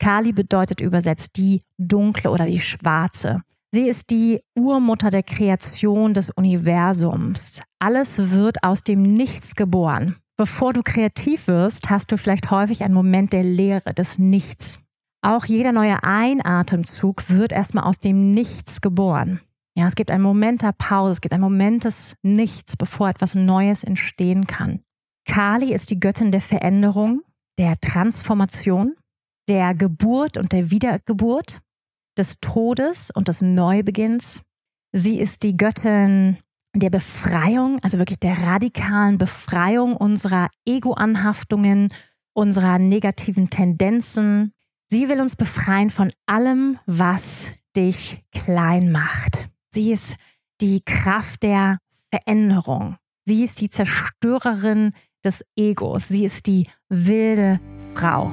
Kali bedeutet übersetzt die dunkle oder die schwarze. Sie ist die Urmutter der Kreation des Universums. Alles wird aus dem Nichts geboren. Bevor du kreativ wirst, hast du vielleicht häufig einen Moment der Leere, des Nichts. Auch jeder neue Einatemzug wird erstmal aus dem Nichts geboren. Ja, es gibt einen Moment der Pause, es gibt einen Moment des Nichts, bevor etwas Neues entstehen kann. Kali ist die Göttin der Veränderung, der Transformation, der Geburt und der Wiedergeburt, des Todes und des Neubeginns. Sie ist die Göttin der Befreiung, also wirklich der radikalen Befreiung unserer Ego-Anhaftungen, unserer negativen Tendenzen. Sie will uns befreien von allem, was dich klein macht. Sie ist die Kraft der Veränderung. Sie ist die Zerstörerin des Egos. Sie ist die wilde Frau.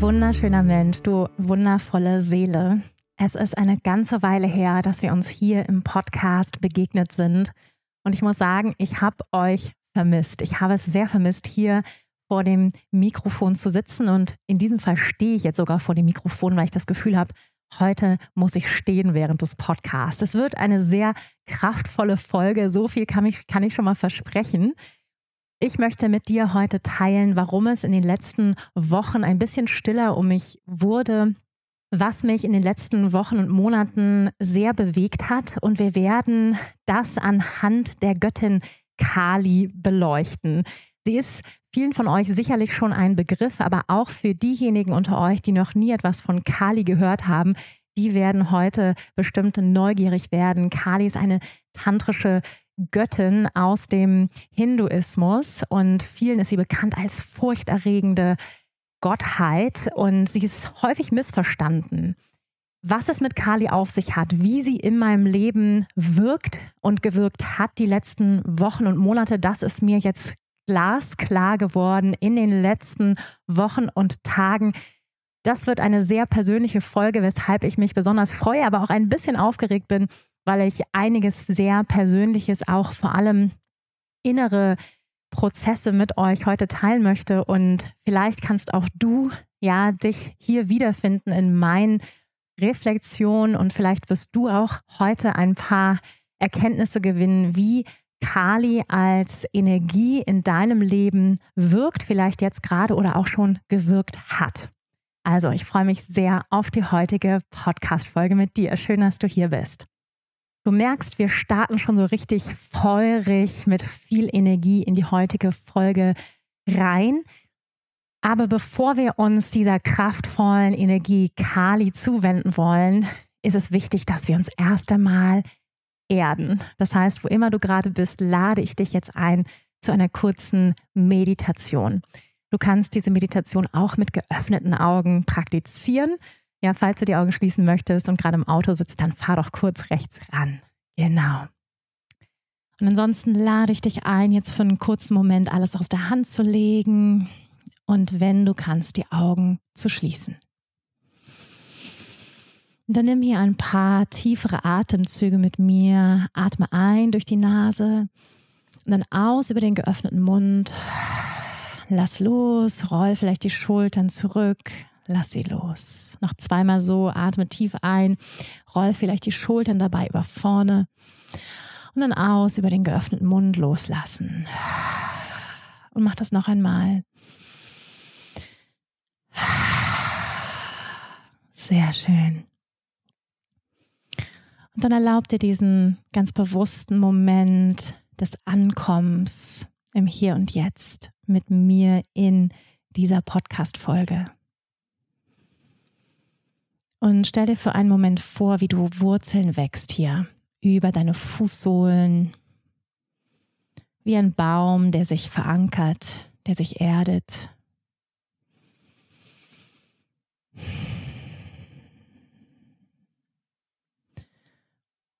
Wunderschöner Mensch, du wundervolle Seele. Es ist eine ganze Weile her, dass wir uns hier im Podcast begegnet sind. Und ich muss sagen, ich habe euch vermisst. Ich habe es sehr vermisst, hier vor dem Mikrofon zu sitzen. Und in diesem Fall stehe ich jetzt sogar vor dem Mikrofon, weil ich das Gefühl habe, heute muss ich stehen während des Podcasts. Es wird eine sehr kraftvolle Folge. So viel kann ich, kann ich schon mal versprechen. Ich möchte mit dir heute teilen, warum es in den letzten Wochen ein bisschen stiller um mich wurde, was mich in den letzten Wochen und Monaten sehr bewegt hat. Und wir werden das anhand der Göttin Kali beleuchten. Sie ist vielen von euch sicherlich schon ein Begriff, aber auch für diejenigen unter euch, die noch nie etwas von Kali gehört haben, die werden heute bestimmt neugierig werden. Kali ist eine tantrische Göttin aus dem Hinduismus und vielen ist sie bekannt als furchterregende Gottheit und sie ist häufig missverstanden. Was es mit Kali auf sich hat, wie sie in meinem Leben wirkt und gewirkt hat die letzten Wochen und Monate, das ist mir jetzt glasklar geworden in den letzten Wochen und Tagen. Das wird eine sehr persönliche Folge, weshalb ich mich besonders freue, aber auch ein bisschen aufgeregt bin, weil ich einiges sehr Persönliches, auch vor allem innere Prozesse mit euch heute teilen möchte. Und vielleicht kannst auch du ja dich hier wiederfinden in meinen Reflexionen und vielleicht wirst du auch heute ein paar Erkenntnisse gewinnen, wie Kali als Energie in deinem Leben wirkt, vielleicht jetzt gerade oder auch schon gewirkt hat. Also, ich freue mich sehr auf die heutige Podcast-Folge mit dir. Schön, dass du hier bist. Du merkst, wir starten schon so richtig feurig mit viel Energie in die heutige Folge rein. Aber bevor wir uns dieser kraftvollen Energie Kali zuwenden wollen, ist es wichtig, dass wir uns erst einmal erden. Das heißt, wo immer du gerade bist, lade ich dich jetzt ein zu einer kurzen Meditation. Du kannst diese Meditation auch mit geöffneten Augen praktizieren. Ja, falls du die Augen schließen möchtest und gerade im Auto sitzt, dann fahr doch kurz rechts ran. Genau. Und ansonsten lade ich dich ein, jetzt für einen kurzen Moment alles aus der Hand zu legen und wenn du kannst, die Augen zu schließen. Und dann nimm hier ein paar tiefere Atemzüge mit mir. Atme ein durch die Nase und dann aus über den geöffneten Mund. Lass los, roll vielleicht die Schultern zurück, lass sie los. Noch zweimal so, atme tief ein, roll vielleicht die Schultern dabei über vorne und dann aus über den geöffneten Mund loslassen. Und mach das noch einmal. Sehr schön. Und dann erlaub dir diesen ganz bewussten Moment des Ankommens im Hier und Jetzt mit mir in dieser Podcast-Folge. Und stell dir für einen Moment vor, wie du Wurzeln wächst hier über deine Fußsohlen, wie ein Baum, der sich verankert der sich erdet.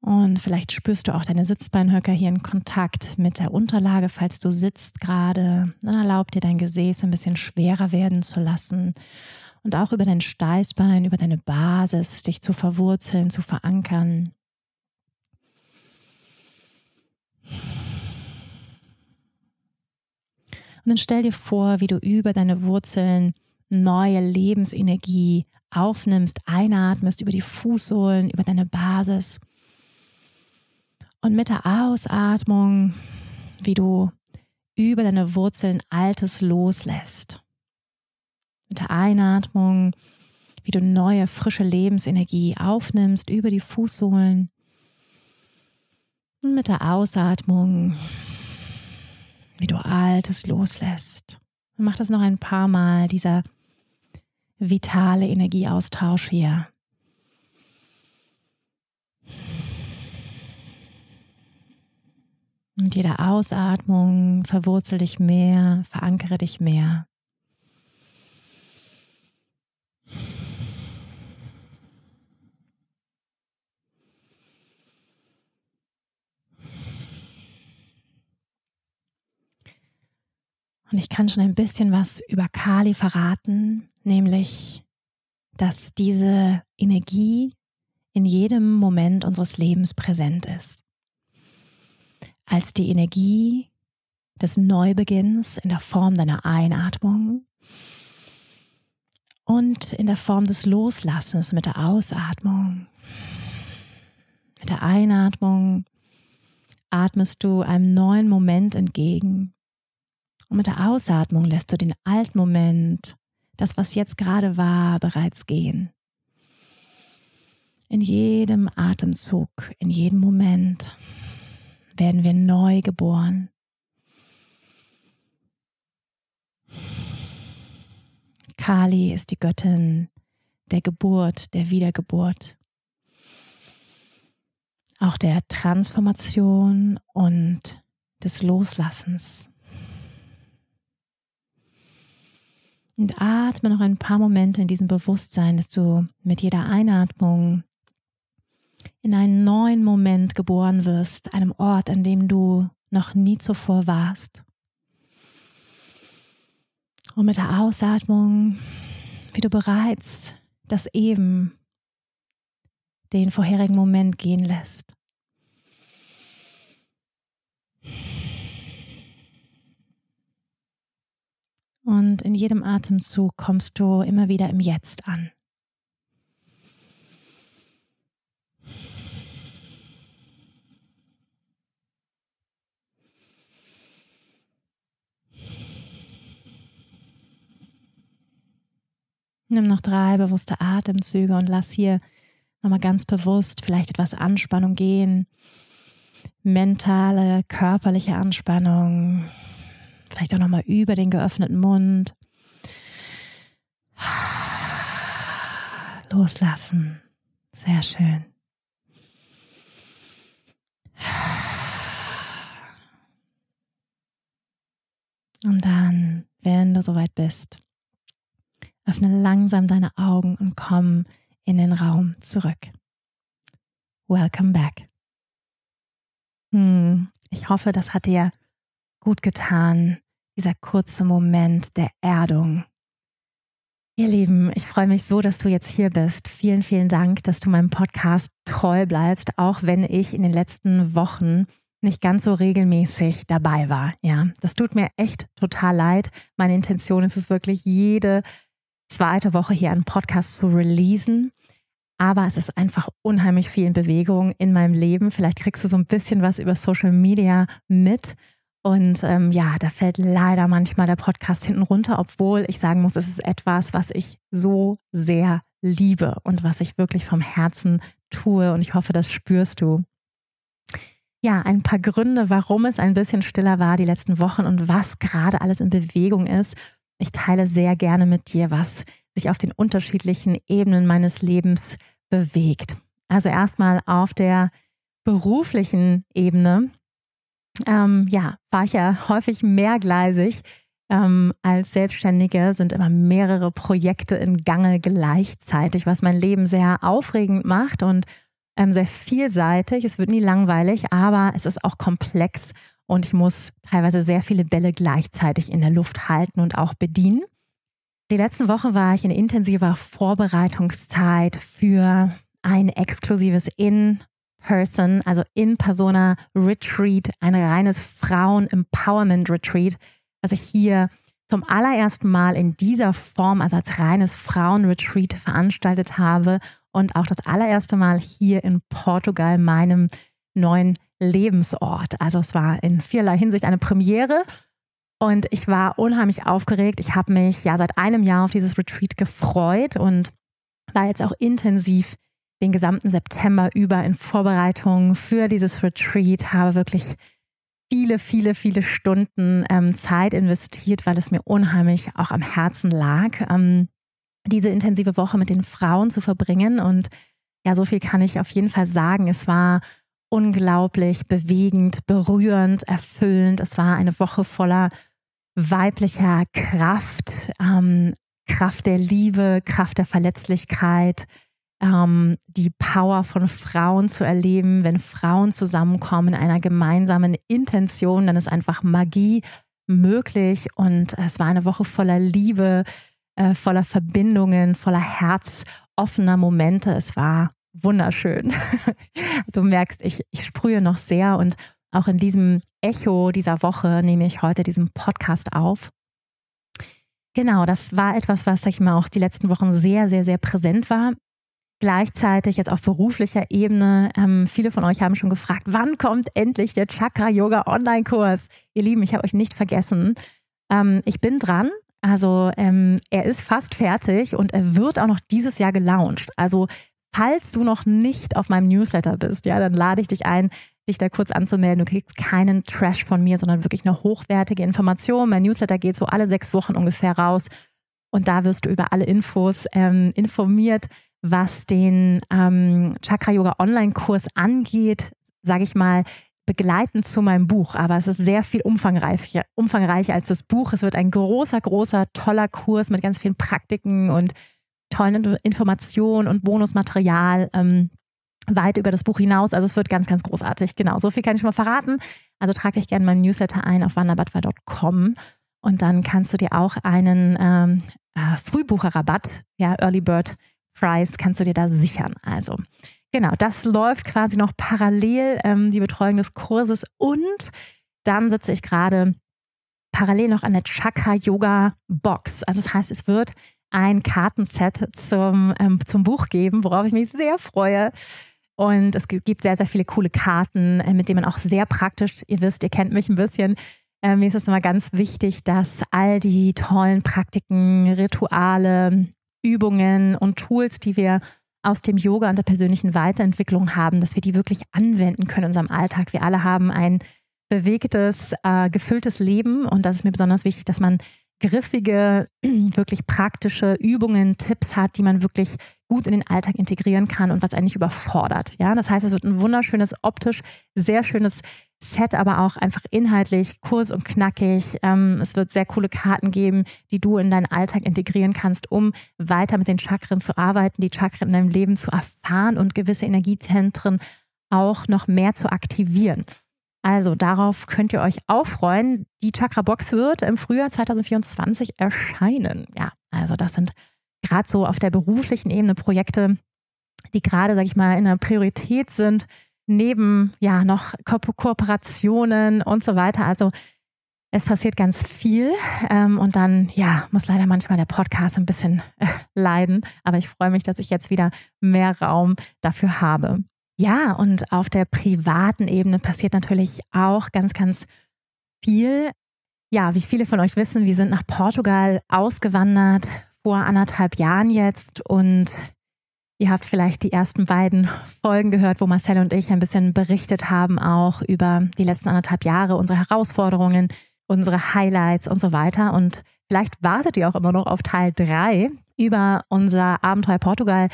Und vielleicht spürst du auch deine Sitzbeinhöcker hier in Kontakt mit der Unterlage, falls du sitzt gerade. Dann erlaub dir dein Gesäß ein bisschen schwerer werden zu lassen und auch über dein Steißbein, über deine Basis dich zu verwurzeln, zu verankern. Und dann stell dir vor, wie du über deine Wurzeln neue Lebensenergie aufnimmst, einatmest über die Fußsohlen, über deine Basis und mit der Ausatmung, wie du über deine Wurzeln Altes loslässt. Mit der Einatmung, wie du neue, frische Lebensenergie aufnimmst über die Fußsohlen. Und mit der Ausatmung, wie du Altes loslässt. Mach das noch ein paar Mal, dieser vitale Energieaustausch hier. Mit jeder Ausatmung verwurzel dich mehr, verankere dich mehr. Und ich kann schon ein bisschen was über Kali verraten, nämlich, dass diese Energie in jedem Moment unseres Lebens präsent ist als die Energie des Neubeginns in der Form deiner Einatmung und in der Form des Loslassens mit der Ausatmung. Mit der Einatmung atmest du einem neuen Moment entgegen und mit der Ausatmung lässt du den alten Moment, das was jetzt gerade war, bereits gehen. In jedem Atemzug, in jedem Moment werden wir neu geboren. Kali ist die Göttin der Geburt, der Wiedergeburt, auch der Transformation und des Loslassens. Und atme noch ein paar Momente in diesem Bewusstsein, dass du mit jeder Einatmung in einen neuen Moment geboren wirst, einem Ort, an dem du noch nie zuvor warst. Und mit der Ausatmung, wie du bereits das eben, den vorherigen Moment gehen lässt. Und in jedem Atemzug kommst du immer wieder im Jetzt an. Nimm noch drei bewusste Atemzüge und lass hier nochmal ganz bewusst vielleicht etwas Anspannung gehen. Mentale, körperliche Anspannung. Vielleicht auch nochmal über den geöffneten Mund. Loslassen. Sehr schön. Und dann, wenn du soweit bist, Öffne langsam deine Augen und komm in den Raum zurück. Welcome back. Hm, ich hoffe, das hat dir gut getan, dieser kurze Moment der Erdung. Ihr Lieben, ich freue mich so, dass du jetzt hier bist. Vielen, vielen Dank, dass du meinem Podcast treu bleibst, auch wenn ich in den letzten Wochen nicht ganz so regelmäßig dabei war. Ja, das tut mir echt total leid. Meine Intention ist es wirklich, jede zweite Woche hier einen Podcast zu releasen. Aber es ist einfach unheimlich viel in Bewegung in meinem Leben. Vielleicht kriegst du so ein bisschen was über Social Media mit. Und ähm, ja, da fällt leider manchmal der Podcast hinten runter, obwohl ich sagen muss, es ist etwas, was ich so sehr liebe und was ich wirklich vom Herzen tue. Und ich hoffe, das spürst du. Ja, ein paar Gründe, warum es ein bisschen stiller war die letzten Wochen und was gerade alles in Bewegung ist ich teile sehr gerne mit dir, was sich auf den unterschiedlichen Ebenen meines Lebens bewegt. Also erstmal auf der beruflichen Ebene. Ähm, ja, war ich ja häufig mehrgleisig Ähm, als Selbstständige sind immer mehrere Projekte in Gange gleichzeitig, was mein Leben sehr aufregend macht und ähm, sehr vielseitig. Es wird nie langweilig, aber es ist auch komplex und ich muss teilweise sehr viele Bälle gleichzeitig in der Luft halten und auch bedienen. Die letzten Wochen war ich in intensiver Vorbereitungszeit für ein exklusives In-Person, also In-Persona Retreat, ein reines Frauen-Empowerment-Retreat, was ich hier zum allerersten Mal in dieser Form, also als reines Frauen-Retreat veranstaltet habe und auch das allererste Mal hier in Portugal, meinem neuen Lebensort. Also es war in vielerlei Hinsicht eine Premiere und ich war unheimlich aufgeregt. Ich habe mich ja seit einem Jahr auf dieses Retreat gefreut und war jetzt auch intensiv den gesamten September über in Vorbereitung für dieses Retreat, habe wirklich viele, viele, viele Stunden ähm, Zeit investiert, weil es mir unheimlich auch am Herzen lag, ähm, diese intensive Woche mit den Frauen zu verbringen. Und ja, so viel kann ich auf jeden Fall sagen. Es war unglaublich bewegend, berührend, erfüllend. Es war eine Woche voller weiblicher Kraft, ähm, Kraft der Liebe, Kraft der Verletzlichkeit, ähm, die Power von Frauen zu erleben, wenn Frauen zusammenkommen in einer gemeinsamen Intention, dann ist einfach Magie möglich. Und es war eine Woche voller Liebe, äh, voller Verbindungen, voller herzoffener Momente. Es war wunderschön. du merkst, ich, ich sprühe noch sehr und auch in diesem Echo dieser Woche nehme ich heute diesen Podcast auf. Genau, das war etwas, was, sag ich mal, auch die letzten Wochen sehr, sehr, sehr präsent war. Gleichzeitig jetzt auf beruflicher Ebene, ähm, viele von euch haben schon gefragt, wann kommt endlich der Chakra Yoga Online-Kurs? Ihr Lieben, ich habe euch nicht vergessen. Ähm, ich bin dran. Also ähm, er ist fast fertig und er wird auch noch dieses Jahr gelauncht. Also falls du noch nicht auf meinem Newsletter bist, ja, dann lade ich dich ein, dich da kurz anzumelden. Du kriegst keinen Trash von mir, sondern wirklich eine hochwertige Information. Mein Newsletter geht so alle sechs Wochen ungefähr raus. Und da wirst du über alle Infos ähm, informiert, was den ähm, Chakra Yoga Online-Kurs angeht, sage ich mal, begleitend zu meinem Buch. Aber es ist sehr viel umfangreicher, umfangreicher als das Buch. Es wird ein großer, großer, toller Kurs mit ganz vielen Praktiken und tollen Informationen und Bonusmaterial ähm, weit über das Buch hinaus. Also es wird ganz, ganz großartig. Genau, so viel kann ich mal verraten. Also trag dich gerne in meinen Newsletter ein auf wanderbadwa.com und dann kannst du dir auch einen ähm, äh, Frühbucherrabatt, ja, Early Bird Price, kannst du dir da sichern. Also genau, das läuft quasi noch parallel, ähm, die Betreuung des Kurses und dann sitze ich gerade parallel noch an der Chakra Yoga Box. Also das heißt, es wird ein Kartenset zum, ähm, zum Buch geben, worauf ich mich sehr freue. Und es gibt sehr, sehr viele coole Karten, äh, mit denen man auch sehr praktisch, ihr wisst, ihr kennt mich ein bisschen, äh, mir ist es immer ganz wichtig, dass all die tollen Praktiken, Rituale, Übungen und Tools, die wir aus dem Yoga und der persönlichen Weiterentwicklung haben, dass wir die wirklich anwenden können in unserem Alltag. Wir alle haben ein bewegtes, äh, gefülltes Leben und das ist mir besonders wichtig, dass man griffige, wirklich praktische Übungen, Tipps hat, die man wirklich gut in den Alltag integrieren kann und was eigentlich überfordert. Ja, das heißt, es wird ein wunderschönes, optisch sehr schönes Set, aber auch einfach inhaltlich kurz und knackig. Ähm, es wird sehr coole Karten geben, die du in deinen Alltag integrieren kannst, um weiter mit den Chakren zu arbeiten, die Chakren in deinem Leben zu erfahren und gewisse Energiezentren auch noch mehr zu aktivieren. Also darauf könnt ihr euch auch freuen. Die Chakra Box wird im Frühjahr 2024 erscheinen. Ja, also das sind gerade so auf der beruflichen Ebene Projekte, die gerade, sage ich mal, in der Priorität sind, neben ja noch Ko Kooperationen und so weiter. Also es passiert ganz viel ähm, und dann ja muss leider manchmal der Podcast ein bisschen äh, leiden, aber ich freue mich, dass ich jetzt wieder mehr Raum dafür habe. Ja, und auf der privaten Ebene passiert natürlich auch ganz, ganz viel. Ja, wie viele von euch wissen, wir sind nach Portugal ausgewandert vor anderthalb Jahren jetzt und ihr habt vielleicht die ersten beiden Folgen gehört, wo Marcel und ich ein bisschen berichtet haben, auch über die letzten anderthalb Jahre, unsere Herausforderungen, unsere Highlights und so weiter. Und vielleicht wartet ihr auch immer noch auf Teil drei über unser Abenteuer Portugal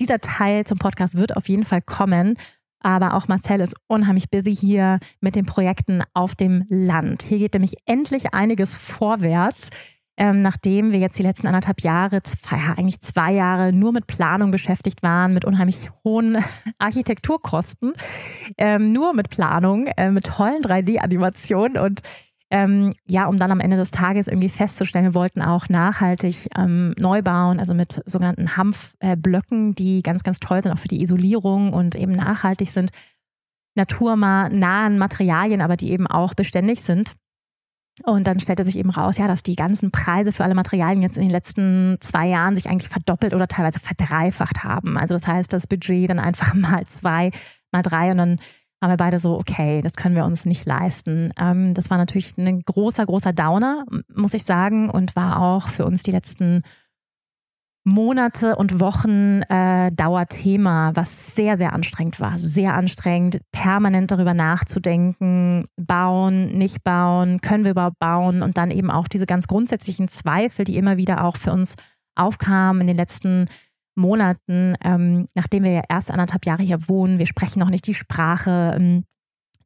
dieser Teil zum Podcast wird auf jeden Fall kommen. aber auch Marcel ist unheimlich busy hier mit den Projekten auf dem Land. Hier geht nämlich endlich einiges vorwärts. Ähm, nachdem wir jetzt die letzten anderthalb Jahre, zwei, eigentlich zwei Jahre nur mit Planung beschäftigt waren, mit unheimlich hohen Architekturkosten, ähm, nur mit Planung, äh, mit tollen 3D-Animationen und ähm, ja, um dann am Ende des Tages irgendwie festzustellen, wir wollten auch nachhaltig ähm, neu bauen, also mit sogenannten Hanfblöcken, äh, die ganz, ganz toll sind, auch für die Isolierung und eben nachhaltig sind, naturnahen Materialien, aber die eben auch beständig sind. Und dann stellte sich eben raus, ja, dass die ganzen Preise für alle Materialien jetzt in den letzten zwei Jahren sich eigentlich verdoppelt oder teilweise verdreifacht haben. Also das heißt, das Budget dann einfach mal zwei, mal drei und dann waren wir beide so, okay, das können wir uns nicht leisten. Ähm, das war natürlich ein großer, großer Downer, muss ich sagen, und war auch für uns die letzten Monate und Wochen äh, Dauerthema, was sehr, sehr anstrengend war. Sehr anstrengend, permanent darüber nachzudenken, bauen, nicht bauen, können wir überhaupt bauen und dann eben auch diese ganz grundsätzlichen Zweifel, die immer wieder auch für uns aufkamen in den letzten Monaten, ähm, nachdem wir ja erst anderthalb Jahre hier wohnen, wir sprechen noch nicht die Sprache, ähm,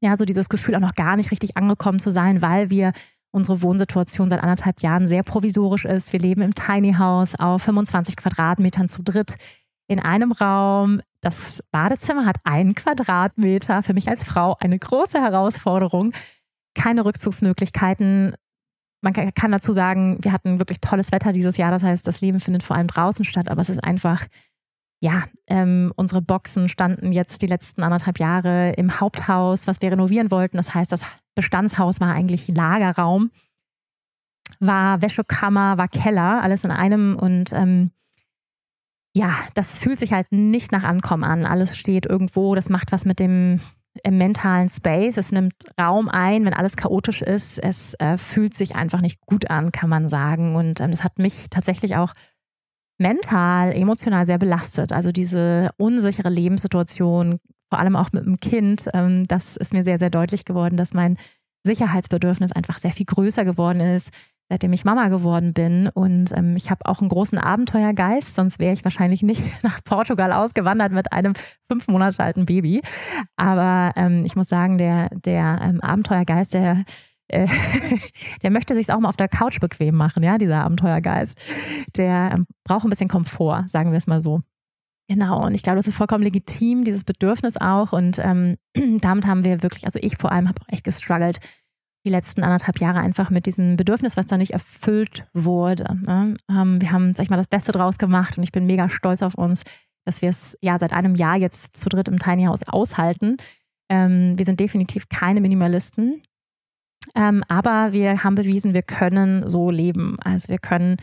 ja, so dieses Gefühl auch noch gar nicht richtig angekommen zu sein, weil wir unsere Wohnsituation seit anderthalb Jahren sehr provisorisch ist. Wir leben im Tiny House auf 25 Quadratmetern zu dritt in einem Raum. Das Badezimmer hat einen Quadratmeter. Für mich als Frau eine große Herausforderung. Keine Rückzugsmöglichkeiten. Man kann dazu sagen, wir hatten wirklich tolles Wetter dieses Jahr. Das heißt, das Leben findet vor allem draußen statt. Aber es ist einfach ja, ähm, unsere Boxen standen jetzt die letzten anderthalb Jahre im Haupthaus, was wir renovieren wollten. Das heißt, das Bestandshaus war eigentlich Lagerraum, war Wäschekammer, war Keller, alles in einem. Und ähm, ja, das fühlt sich halt nicht nach Ankommen an. Alles steht irgendwo, das macht was mit dem äh, mentalen Space. Es nimmt Raum ein, wenn alles chaotisch ist. Es äh, fühlt sich einfach nicht gut an, kann man sagen. Und ähm, das hat mich tatsächlich auch mental, emotional sehr belastet. Also diese unsichere Lebenssituation, vor allem auch mit dem Kind, ähm, das ist mir sehr, sehr deutlich geworden, dass mein Sicherheitsbedürfnis einfach sehr viel größer geworden ist, seitdem ich Mama geworden bin. Und ähm, ich habe auch einen großen Abenteuergeist, sonst wäre ich wahrscheinlich nicht nach Portugal ausgewandert mit einem fünf Monate alten Baby. Aber ähm, ich muss sagen, der, der ähm, Abenteuergeist, der äh, der möchte sich auch mal auf der Couch bequem machen, ja, dieser Abenteuergeist. Der ähm, braucht ein bisschen Komfort, sagen wir es mal so. Genau, und ich glaube, das ist vollkommen legitim, dieses Bedürfnis auch. Und ähm, damit haben wir wirklich, also ich vor allem habe auch echt gestruggelt, die letzten anderthalb Jahre einfach mit diesem Bedürfnis, was da nicht erfüllt wurde. Ne? Ähm, wir haben, sag ich mal, das Beste draus gemacht und ich bin mega stolz auf uns, dass wir es ja seit einem Jahr jetzt zu dritt im Tiny House aushalten. Ähm, wir sind definitiv keine Minimalisten. Ähm, aber wir haben bewiesen, wir können so leben. Also wir können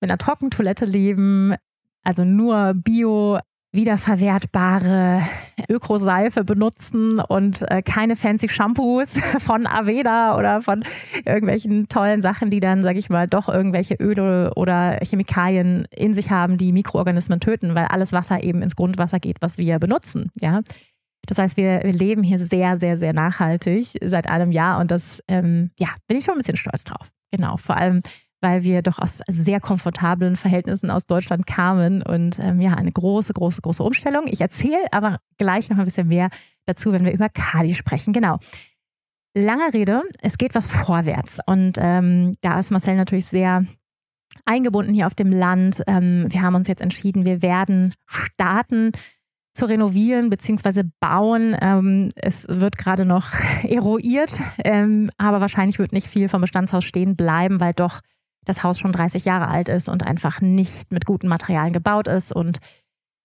mit einer Trockentoilette leben, also nur Bio, wiederverwertbare Ökoseife benutzen und äh, keine fancy Shampoos von Aveda oder von irgendwelchen tollen Sachen, die dann, sag ich mal, doch irgendwelche Öle oder Chemikalien in sich haben, die Mikroorganismen töten, weil alles Wasser eben ins Grundwasser geht, was wir benutzen. Ja, das heißt, wir, wir leben hier sehr, sehr, sehr nachhaltig seit einem Jahr und das, ähm, ja, bin ich schon ein bisschen stolz drauf. Genau, vor allem, weil wir doch aus sehr komfortablen Verhältnissen aus Deutschland kamen und ähm, ja, eine große, große, große Umstellung. Ich erzähle aber gleich noch ein bisschen mehr dazu, wenn wir über Kali sprechen. Genau. Lange Rede, es geht was vorwärts und ähm, da ist Marcel natürlich sehr eingebunden hier auf dem Land. Ähm, wir haben uns jetzt entschieden, wir werden starten zu renovieren bzw. bauen. Ähm, es wird gerade noch eruiert, ähm, aber wahrscheinlich wird nicht viel vom Bestandshaus stehen bleiben, weil doch das Haus schon 30 Jahre alt ist und einfach nicht mit guten Materialien gebaut ist und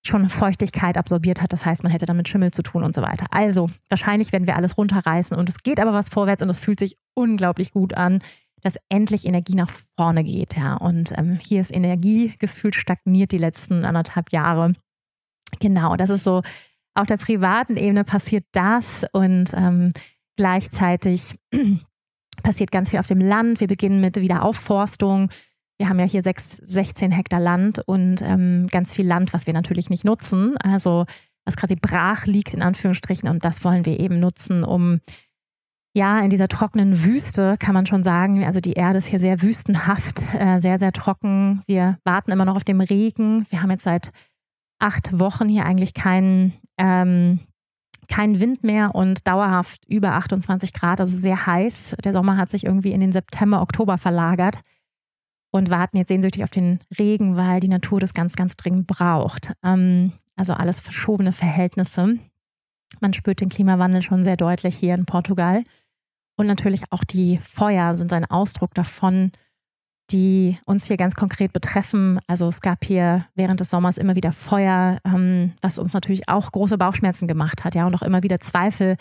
schon Feuchtigkeit absorbiert hat. Das heißt, man hätte damit Schimmel zu tun und so weiter. Also wahrscheinlich werden wir alles runterreißen und es geht aber was vorwärts und es fühlt sich unglaublich gut an, dass endlich Energie nach vorne geht. Ja. Und ähm, hier ist Energie gefühlt stagniert die letzten anderthalb Jahre. Genau, das ist so, auf der privaten Ebene passiert das und ähm, gleichzeitig passiert ganz viel auf dem Land. Wir beginnen mit Wiederaufforstung. Wir haben ja hier sechs, 16 Hektar Land und ähm, ganz viel Land, was wir natürlich nicht nutzen. Also was quasi brach liegt in Anführungsstrichen und das wollen wir eben nutzen, um ja, in dieser trockenen Wüste kann man schon sagen, also die Erde ist hier sehr wüstenhaft, äh, sehr, sehr trocken. Wir warten immer noch auf den Regen. Wir haben jetzt seit acht Wochen hier eigentlich keinen, ähm, kein Wind mehr und dauerhaft über 28 Grad, also sehr heiß. Der Sommer hat sich irgendwie in den September, Oktober verlagert und warten jetzt sehnsüchtig auf den Regen, weil die Natur das ganz, ganz dringend braucht. Ähm, also alles verschobene Verhältnisse. Man spürt den Klimawandel schon sehr deutlich hier in Portugal. Und natürlich auch die Feuer sind ein Ausdruck davon, die uns hier ganz konkret betreffen. Also es gab hier während des Sommers immer wieder Feuer, ähm, was uns natürlich auch große Bauchschmerzen gemacht hat, ja, und auch immer wieder Zweifel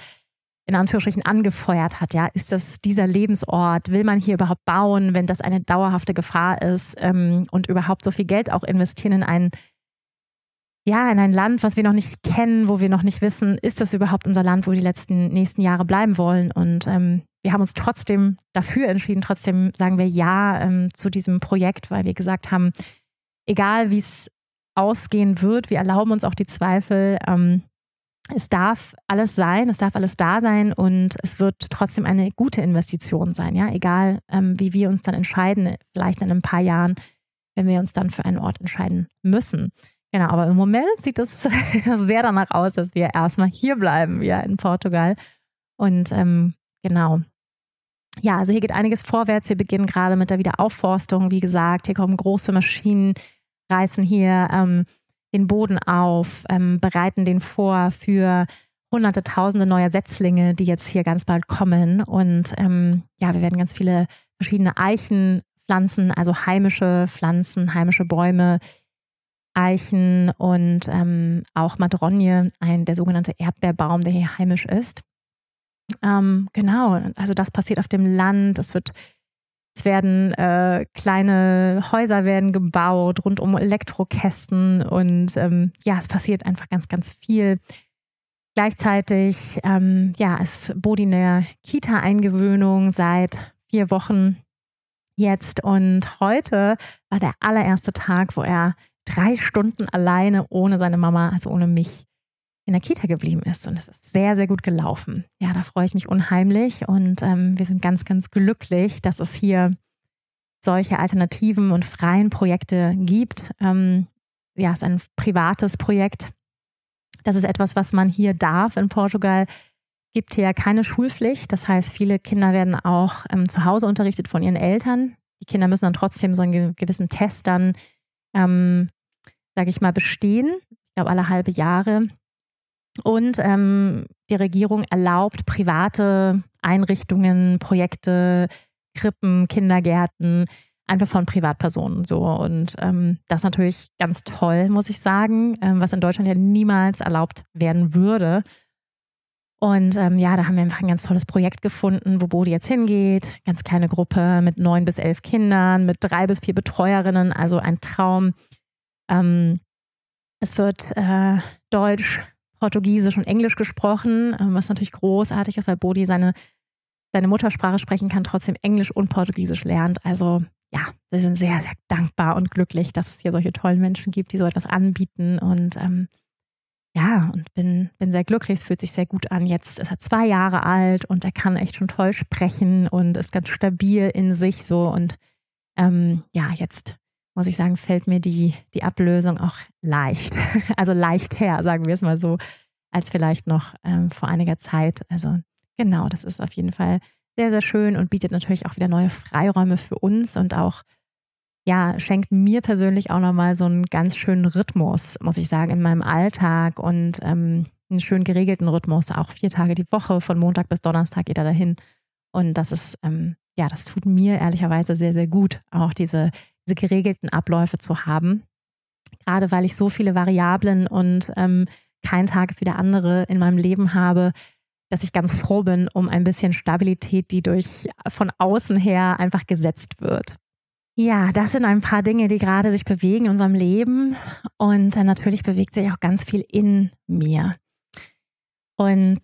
in Anführungsstrichen angefeuert hat, ja. Ist das dieser Lebensort? Will man hier überhaupt bauen, wenn das eine dauerhafte Gefahr ist ähm, und überhaupt so viel Geld auch investieren in ein ja, in ein Land, was wir noch nicht kennen, wo wir noch nicht wissen, ist das überhaupt unser Land, wo wir die letzten nächsten Jahre bleiben wollen. Und ähm, wir haben uns trotzdem dafür entschieden, trotzdem sagen wir Ja ähm, zu diesem Projekt, weil wir gesagt haben, egal wie es ausgehen wird, wir erlauben uns auch die Zweifel. Ähm, es darf alles sein, es darf alles da sein und es wird trotzdem eine gute Investition sein, ja, egal ähm, wie wir uns dann entscheiden, vielleicht in ein paar Jahren, wenn wir uns dann für einen Ort entscheiden müssen. Genau, aber im Moment sieht es sehr danach aus, dass wir erstmal hier bleiben, ja, in Portugal. Und ähm, genau. Ja, also hier geht einiges vorwärts. Wir beginnen gerade mit der Wiederaufforstung. Wie gesagt, hier kommen große Maschinen, reißen hier ähm, den Boden auf, ähm, bereiten den vor für hunderte, tausende neuer Setzlinge, die jetzt hier ganz bald kommen. Und ähm, ja, wir werden ganz viele verschiedene Eichen pflanzen, also heimische Pflanzen, heimische Bäume Eichen und ähm, auch Madronie, ein der sogenannte Erdbeerbaum, der hier heimisch ist. Ähm, genau, also das passiert auf dem Land. Es wird, es werden äh, kleine Häuser werden gebaut rund um Elektrokästen und ähm, ja, es passiert einfach ganz, ganz viel. Gleichzeitig, ähm, ja, ist Bodi in der Kita-Eingewöhnung seit vier Wochen jetzt und heute war der allererste Tag, wo er drei Stunden alleine ohne seine Mama, also ohne mich, in der Kita geblieben ist. Und es ist sehr, sehr gut gelaufen. Ja, da freue ich mich unheimlich und ähm, wir sind ganz, ganz glücklich, dass es hier solche alternativen und freien Projekte gibt. Ähm, ja, es ist ein privates Projekt. Das ist etwas, was man hier darf in Portugal. Gibt hier keine Schulpflicht. Das heißt, viele Kinder werden auch ähm, zu Hause unterrichtet von ihren Eltern. Die Kinder müssen dann trotzdem so einen gewissen Test dann ähm, sage ich mal, bestehen. Ich glaube, alle halbe Jahre. Und ähm, die Regierung erlaubt private Einrichtungen, Projekte, Krippen, Kindergärten, einfach von Privatpersonen so. Und ähm, das ist natürlich ganz toll, muss ich sagen, ähm, was in Deutschland ja niemals erlaubt werden würde. Und ähm, ja, da haben wir einfach ein ganz tolles Projekt gefunden, wo Bodi jetzt hingeht. Ganz kleine Gruppe mit neun bis elf Kindern, mit drei bis vier Betreuerinnen. Also ein Traum. Ähm, es wird äh, Deutsch, Portugiesisch und Englisch gesprochen, ähm, was natürlich großartig ist, weil Bodi seine, seine Muttersprache sprechen kann, trotzdem Englisch und Portugiesisch lernt. Also ja, wir sind sehr, sehr dankbar und glücklich, dass es hier solche tollen Menschen gibt, die so etwas anbieten. Und ähm, ja, und bin, bin sehr glücklich. Es fühlt sich sehr gut an. Jetzt ist er zwei Jahre alt und er kann echt schon toll sprechen und ist ganz stabil in sich so. Und ähm, ja, jetzt muss ich sagen, fällt mir die, die Ablösung auch leicht. Also leicht her, sagen wir es mal so, als vielleicht noch ähm, vor einiger Zeit. Also genau, das ist auf jeden Fall sehr, sehr schön und bietet natürlich auch wieder neue Freiräume für uns und auch, ja, schenkt mir persönlich auch nochmal so einen ganz schönen Rhythmus, muss ich sagen, in meinem Alltag und ähm, einen schön geregelten Rhythmus, auch vier Tage die Woche, von Montag bis Donnerstag geht er dahin. Und das ist, ähm, ja, das tut mir ehrlicherweise sehr, sehr gut, auch diese diese geregelten Abläufe zu haben. Gerade weil ich so viele Variablen und ähm, kein Tag ist wie der andere in meinem Leben habe, dass ich ganz froh bin um ein bisschen Stabilität, die durch von außen her einfach gesetzt wird. Ja, das sind ein paar Dinge, die gerade sich bewegen in unserem Leben und natürlich bewegt sich auch ganz viel in mir. Und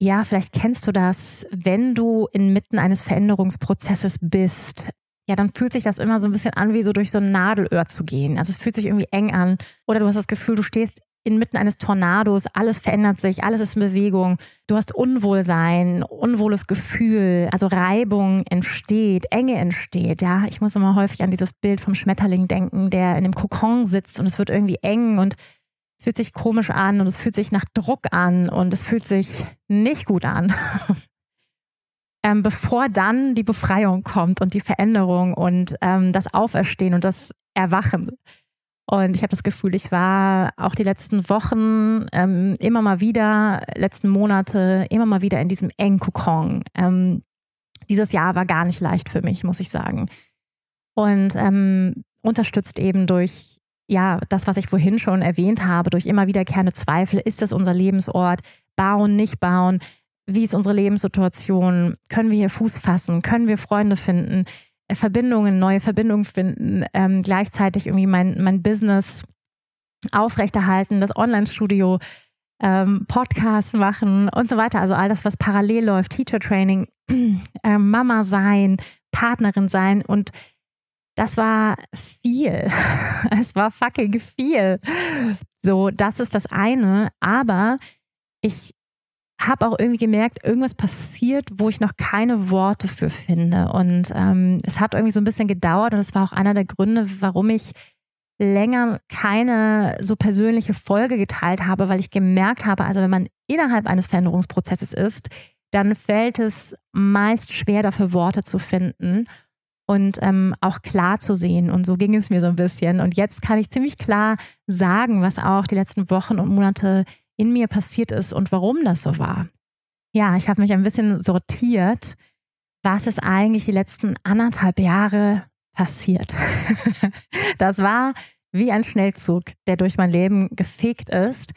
ja, vielleicht kennst du das, wenn du inmitten eines Veränderungsprozesses bist, ja, dann fühlt sich das immer so ein bisschen an, wie so durch so ein Nadelöhr zu gehen. Also es fühlt sich irgendwie eng an. Oder du hast das Gefühl, du stehst inmitten eines Tornados, alles verändert sich, alles ist in Bewegung. Du hast Unwohlsein, unwohles Gefühl, also Reibung entsteht, Enge entsteht. Ja, ich muss immer häufig an dieses Bild vom Schmetterling denken, der in dem Kokon sitzt und es wird irgendwie eng und es fühlt sich komisch an und es fühlt sich nach Druck an und es fühlt sich nicht gut an. ähm, bevor dann die Befreiung kommt und die Veränderung und ähm, das Auferstehen und das Erwachen. Und ich habe das Gefühl, ich war auch die letzten Wochen ähm, immer mal wieder, letzten Monate, immer mal wieder in diesem engen Kokon. Ähm, dieses Jahr war gar nicht leicht für mich, muss ich sagen. Und ähm, unterstützt eben durch ja, das, was ich vorhin schon erwähnt habe, durch immer wiederkehrende Zweifel, ist das unser Lebensort? Bauen, nicht bauen? Wie ist unsere Lebenssituation? Können wir hier Fuß fassen? Können wir Freunde finden? Äh, Verbindungen, neue Verbindungen finden? Ähm, gleichzeitig irgendwie mein, mein Business aufrechterhalten, das Online-Studio, ähm, Podcast machen und so weiter. Also all das, was parallel läuft, Teacher Training, äh, Mama sein, Partnerin sein und das war viel. Es war fucking viel. So, das ist das eine. Aber ich habe auch irgendwie gemerkt, irgendwas passiert, wo ich noch keine Worte für finde. Und ähm, es hat irgendwie so ein bisschen gedauert und es war auch einer der Gründe, warum ich länger keine so persönliche Folge geteilt habe, weil ich gemerkt habe, also wenn man innerhalb eines Veränderungsprozesses ist, dann fällt es meist schwer, dafür Worte zu finden und ähm, auch klar zu sehen. Und so ging es mir so ein bisschen. Und jetzt kann ich ziemlich klar sagen, was auch die letzten Wochen und Monate in mir passiert ist und warum das so war. Ja, ich habe mich ein bisschen sortiert, was ist eigentlich die letzten anderthalb Jahre passiert. das war wie ein Schnellzug, der durch mein Leben gefegt ist.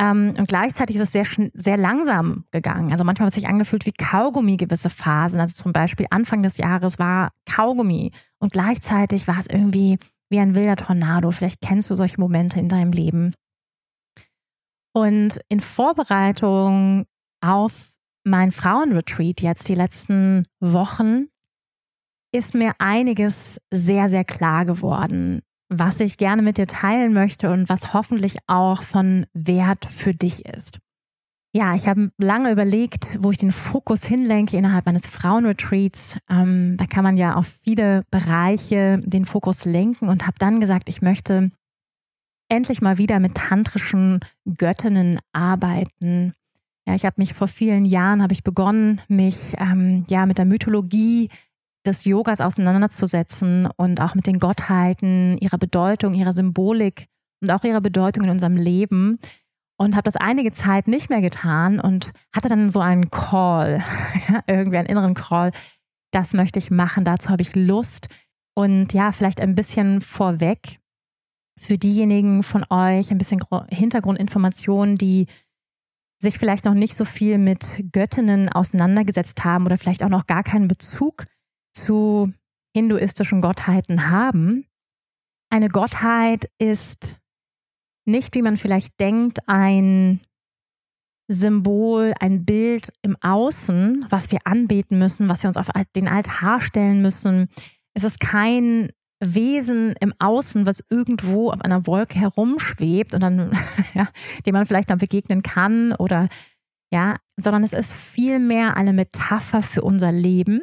Ähm, und gleichzeitig ist es sehr, sehr langsam gegangen. Also manchmal hat es sich angefühlt wie Kaugummi gewisse Phasen. Also zum Beispiel Anfang des Jahres war Kaugummi und gleichzeitig war es irgendwie wie ein wilder Tornado. Vielleicht kennst du solche Momente in deinem Leben. Und in Vorbereitung auf mein Frauenretreat jetzt die letzten Wochen ist mir einiges sehr, sehr klar geworden was ich gerne mit dir teilen möchte und was hoffentlich auch von Wert für dich ist. Ja, ich habe lange überlegt, wo ich den Fokus hinlenke innerhalb meines Frauenretreats. Ähm, da kann man ja auf viele Bereiche den Fokus lenken und habe dann gesagt, ich möchte endlich mal wieder mit tantrischen Göttinnen arbeiten. Ja, ich habe mich vor vielen Jahren habe ich begonnen, mich ähm, ja mit der Mythologie des Yogas auseinanderzusetzen und auch mit den Gottheiten, ihrer Bedeutung, ihrer Symbolik und auch ihrer Bedeutung in unserem Leben. Und habe das einige Zeit nicht mehr getan und hatte dann so einen Call, irgendwie einen inneren Call. Das möchte ich machen, dazu habe ich Lust. Und ja, vielleicht ein bisschen vorweg für diejenigen von euch, ein bisschen Hintergrundinformationen, die sich vielleicht noch nicht so viel mit Göttinnen auseinandergesetzt haben oder vielleicht auch noch gar keinen Bezug zu hinduistischen Gottheiten haben. Eine Gottheit ist nicht, wie man vielleicht denkt, ein Symbol, ein Bild im Außen, was wir anbeten müssen, was wir uns auf den Altar stellen müssen. Es ist kein Wesen im Außen, was irgendwo auf einer Wolke herumschwebt und dann, ja, dem man vielleicht noch begegnen kann oder ja, sondern es ist vielmehr eine Metapher für unser Leben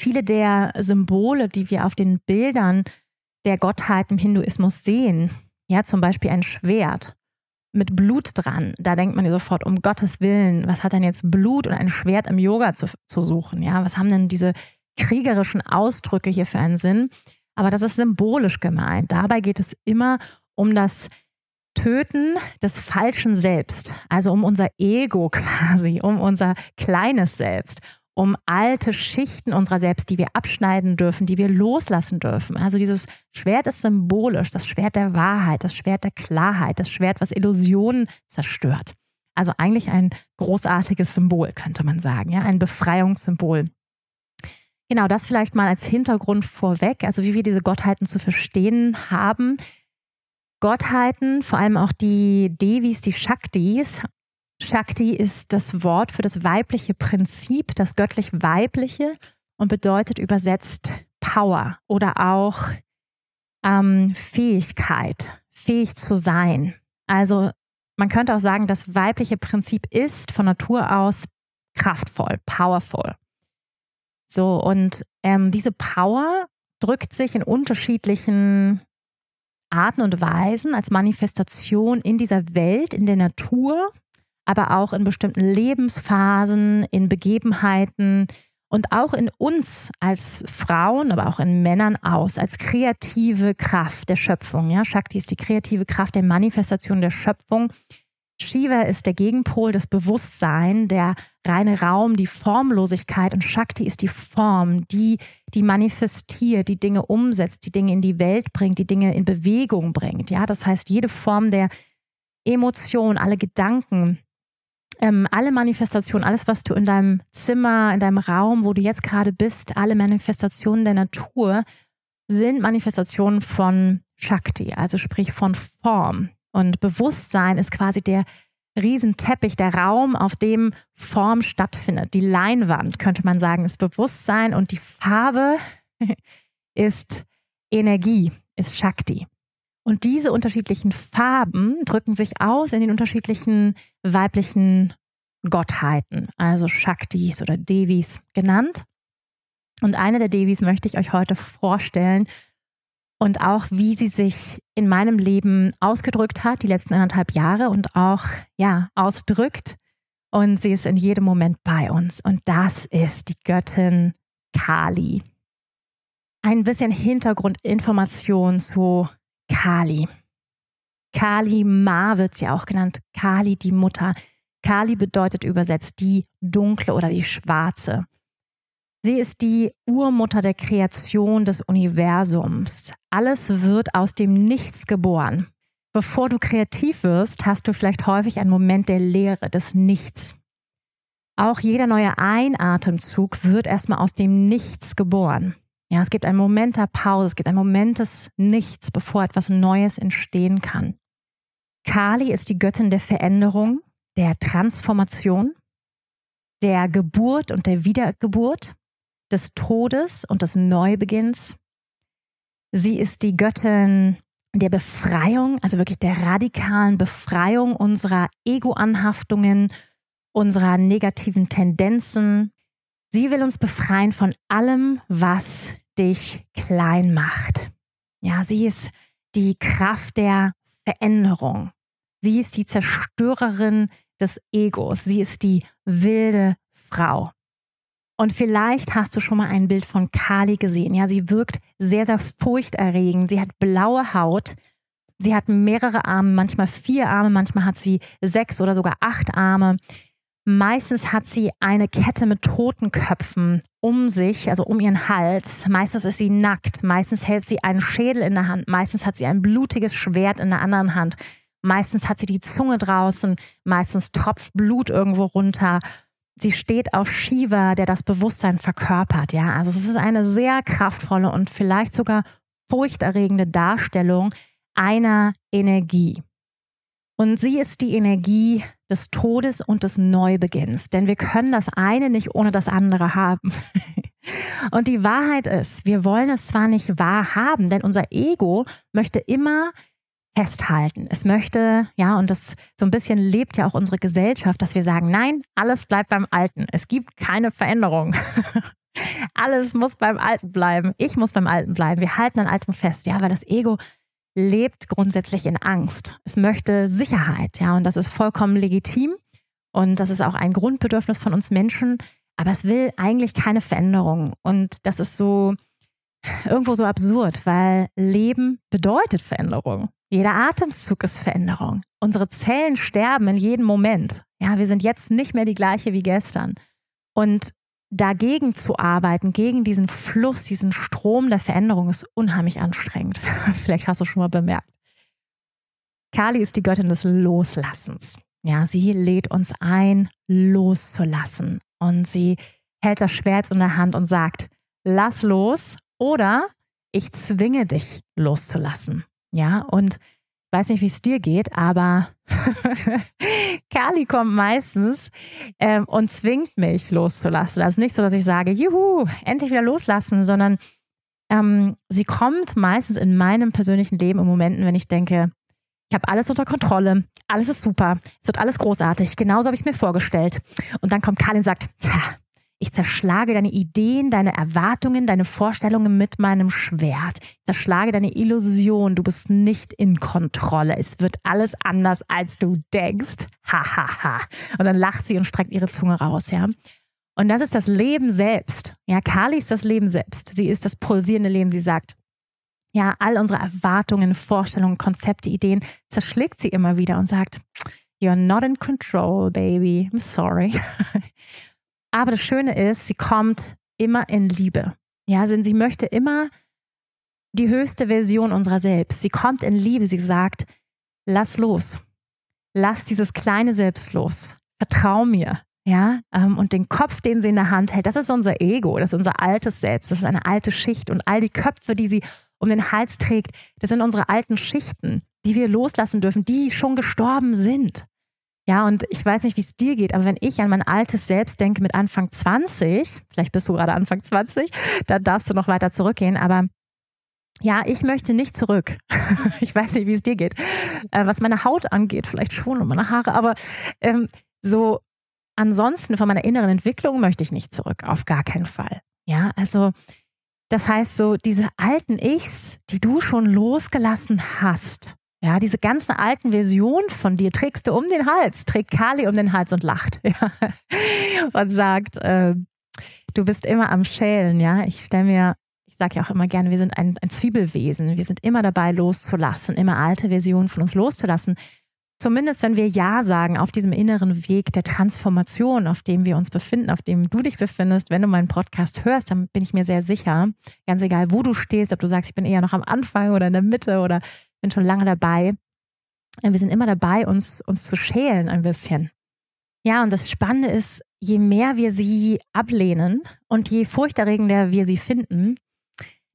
viele der Symbole, die wir auf den Bildern der Gottheit im Hinduismus sehen, ja, zum Beispiel ein Schwert mit Blut dran, da denkt man sofort, um Gottes Willen, was hat denn jetzt Blut und ein Schwert im Yoga zu, zu suchen? Ja, was haben denn diese kriegerischen Ausdrücke hier für einen Sinn? Aber das ist symbolisch gemeint. Dabei geht es immer um das Töten des falschen Selbst, also um unser Ego quasi, um unser kleines Selbst um alte Schichten unserer selbst, die wir abschneiden dürfen, die wir loslassen dürfen. Also dieses Schwert ist symbolisch, das Schwert der Wahrheit, das Schwert der Klarheit, das Schwert, was Illusionen zerstört. Also eigentlich ein großartiges Symbol, könnte man sagen, ja, ein Befreiungssymbol. Genau, das vielleicht mal als Hintergrund vorweg, also wie wir diese Gottheiten zu verstehen haben. Gottheiten, vor allem auch die Devis, die Shaktis, Shakti ist das Wort für das weibliche Prinzip, das göttlich weibliche und bedeutet übersetzt Power oder auch ähm, Fähigkeit, fähig zu sein. Also man könnte auch sagen, das weibliche Prinzip ist von Natur aus kraftvoll, powerful. So, und ähm, diese Power drückt sich in unterschiedlichen Arten und Weisen, als Manifestation in dieser Welt, in der Natur, aber auch in bestimmten Lebensphasen, in Begebenheiten und auch in uns als Frauen, aber auch in Männern aus, als kreative Kraft der Schöpfung. Ja, Shakti ist die kreative Kraft der Manifestation der Schöpfung. Shiva ist der Gegenpol, das Bewusstsein, der reine Raum, die Formlosigkeit und Shakti ist die Form, die, die manifestiert, die Dinge umsetzt, die Dinge in die Welt bringt, die Dinge in Bewegung bringt. Ja, das heißt, jede Form der Emotion, alle Gedanken, ähm, alle Manifestationen, alles, was du in deinem Zimmer, in deinem Raum, wo du jetzt gerade bist, alle Manifestationen der Natur sind Manifestationen von Shakti, also sprich von Form. Und Bewusstsein ist quasi der Riesenteppich, der Raum, auf dem Form stattfindet. Die Leinwand, könnte man sagen, ist Bewusstsein und die Farbe ist Energie, ist Shakti. Und diese unterschiedlichen Farben drücken sich aus in den unterschiedlichen weiblichen Gottheiten, also Shaktis oder Devis genannt. Und eine der Devis möchte ich euch heute vorstellen und auch, wie sie sich in meinem Leben ausgedrückt hat, die letzten anderthalb Jahre und auch, ja, ausdrückt. Und sie ist in jedem Moment bei uns. Und das ist die Göttin Kali. Ein bisschen Hintergrundinformation zu Kali. Kali Ma wird sie auch genannt. Kali, die Mutter. Kali bedeutet übersetzt die dunkle oder die schwarze. Sie ist die Urmutter der Kreation des Universums. Alles wird aus dem Nichts geboren. Bevor du kreativ wirst, hast du vielleicht häufig einen Moment der Leere, des Nichts. Auch jeder neue Einatemzug wird erstmal aus dem Nichts geboren. Ja, es gibt einen Moment der Pause, es gibt einen Moment des Nichts, bevor etwas Neues entstehen kann. Kali ist die Göttin der Veränderung, der Transformation, der Geburt und der Wiedergeburt, des Todes und des Neubeginns. Sie ist die Göttin der Befreiung, also wirklich der radikalen Befreiung unserer Ego-Anhaftungen, unserer negativen Tendenzen. Sie will uns befreien von allem, was dich klein macht. Ja, sie ist die Kraft der Veränderung. Sie ist die Zerstörerin des Egos. Sie ist die wilde Frau. Und vielleicht hast du schon mal ein Bild von Kali gesehen. Ja, sie wirkt sehr, sehr furchterregend. Sie hat blaue Haut. Sie hat mehrere Arme, manchmal vier Arme, manchmal hat sie sechs oder sogar acht Arme. Meistens hat sie eine Kette mit Totenköpfen um sich, also um ihren Hals. Meistens ist sie nackt. Meistens hält sie einen Schädel in der Hand. Meistens hat sie ein blutiges Schwert in der anderen Hand. Meistens hat sie die Zunge draußen. Meistens tropft Blut irgendwo runter. Sie steht auf Shiva, der das Bewusstsein verkörpert. Ja, also es ist eine sehr kraftvolle und vielleicht sogar furchterregende Darstellung einer Energie. Und sie ist die Energie des Todes und des Neubeginns. Denn wir können das eine nicht ohne das andere haben. und die Wahrheit ist, wir wollen es zwar nicht wahr haben, denn unser Ego möchte immer festhalten. Es möchte, ja, und das so ein bisschen lebt ja auch unsere Gesellschaft, dass wir sagen, nein, alles bleibt beim Alten. Es gibt keine Veränderung. alles muss beim Alten bleiben. Ich muss beim Alten bleiben. Wir halten an Altem fest, ja, weil das Ego lebt grundsätzlich in Angst. Es möchte Sicherheit, ja, und das ist vollkommen legitim. Und das ist auch ein Grundbedürfnis von uns Menschen. Aber es will eigentlich keine Veränderung. Und das ist so irgendwo so absurd, weil Leben bedeutet Veränderung. Jeder Atemzug ist Veränderung. Unsere Zellen sterben in jedem Moment. Ja, wir sind jetzt nicht mehr die gleiche wie gestern. Und dagegen zu arbeiten, gegen diesen Fluss, diesen Strom der Veränderung, ist unheimlich anstrengend. Vielleicht hast du schon mal bemerkt. Kali ist die Göttin des Loslassens. Ja, sie lädt uns ein, loszulassen. Und sie hält das Schwert in der Hand und sagt, lass los oder ich zwinge dich loszulassen. Ja, und ich weiß nicht, wie es dir geht, aber Kali kommt meistens ähm, und zwingt mich loszulassen. Also nicht so, dass ich sage, juhu, endlich wieder loslassen, sondern ähm, sie kommt meistens in meinem persönlichen Leben in Momenten, wenn ich denke, ich habe alles unter Kontrolle, alles ist super, es wird alles großartig, genauso habe ich es mir vorgestellt. Und dann kommt Kali und sagt, Ich zerschlage deine Ideen, deine Erwartungen, deine Vorstellungen mit meinem Schwert. Ich zerschlage deine Illusion. Du bist nicht in Kontrolle. Es wird alles anders, als du denkst. Ha, ha, ha. Und dann lacht sie und streckt ihre Zunge raus, ja. Und das ist das Leben selbst. Ja, Kali ist das Leben selbst. Sie ist das pulsierende Leben. Sie sagt, ja, all unsere Erwartungen, Vorstellungen, Konzepte, Ideen zerschlägt sie immer wieder und sagt, You're not in control, baby. I'm sorry. Aber das Schöne ist, sie kommt immer in Liebe. Ja, denn sie möchte immer die höchste Version unserer selbst. Sie kommt in Liebe. Sie sagt, lass los. Lass dieses kleine Selbst los. Vertrau mir. Ja, ähm, und den Kopf, den sie in der Hand hält, das ist unser Ego, das ist unser altes Selbst, das ist eine alte Schicht. Und all die Köpfe, die sie um den Hals trägt, das sind unsere alten Schichten, die wir loslassen dürfen, die schon gestorben sind. Ja, und ich weiß nicht, wie es dir geht, aber wenn ich an mein altes Selbst denke mit Anfang 20, vielleicht bist du gerade Anfang 20, dann darfst du noch weiter zurückgehen, aber ja, ich möchte nicht zurück. ich weiß nicht, wie es dir geht. Äh, was meine Haut angeht, vielleicht schon und meine Haare, aber ähm, so ansonsten von meiner inneren Entwicklung möchte ich nicht zurück, auf gar keinen Fall. Ja, also das heißt so, diese alten Ichs, die du schon losgelassen hast, ja, diese ganzen alten Versionen von dir trägst du um den Hals, trägt Kali um den Hals und lacht ja, und sagt, äh, du bist immer am Schälen. Ja, ich stelle mir, ich sage ja auch immer gerne, wir sind ein, ein Zwiebelwesen. Wir sind immer dabei, loszulassen, immer alte Versionen von uns loszulassen. Zumindest wenn wir Ja sagen auf diesem inneren Weg der Transformation, auf dem wir uns befinden, auf dem du dich befindest, wenn du meinen Podcast hörst, dann bin ich mir sehr sicher, ganz egal, wo du stehst, ob du sagst, ich bin eher noch am Anfang oder in der Mitte oder bin schon lange dabei. Wir sind immer dabei, uns, uns zu schälen ein bisschen. Ja, und das Spannende ist, je mehr wir sie ablehnen und je furchterregender wir sie finden,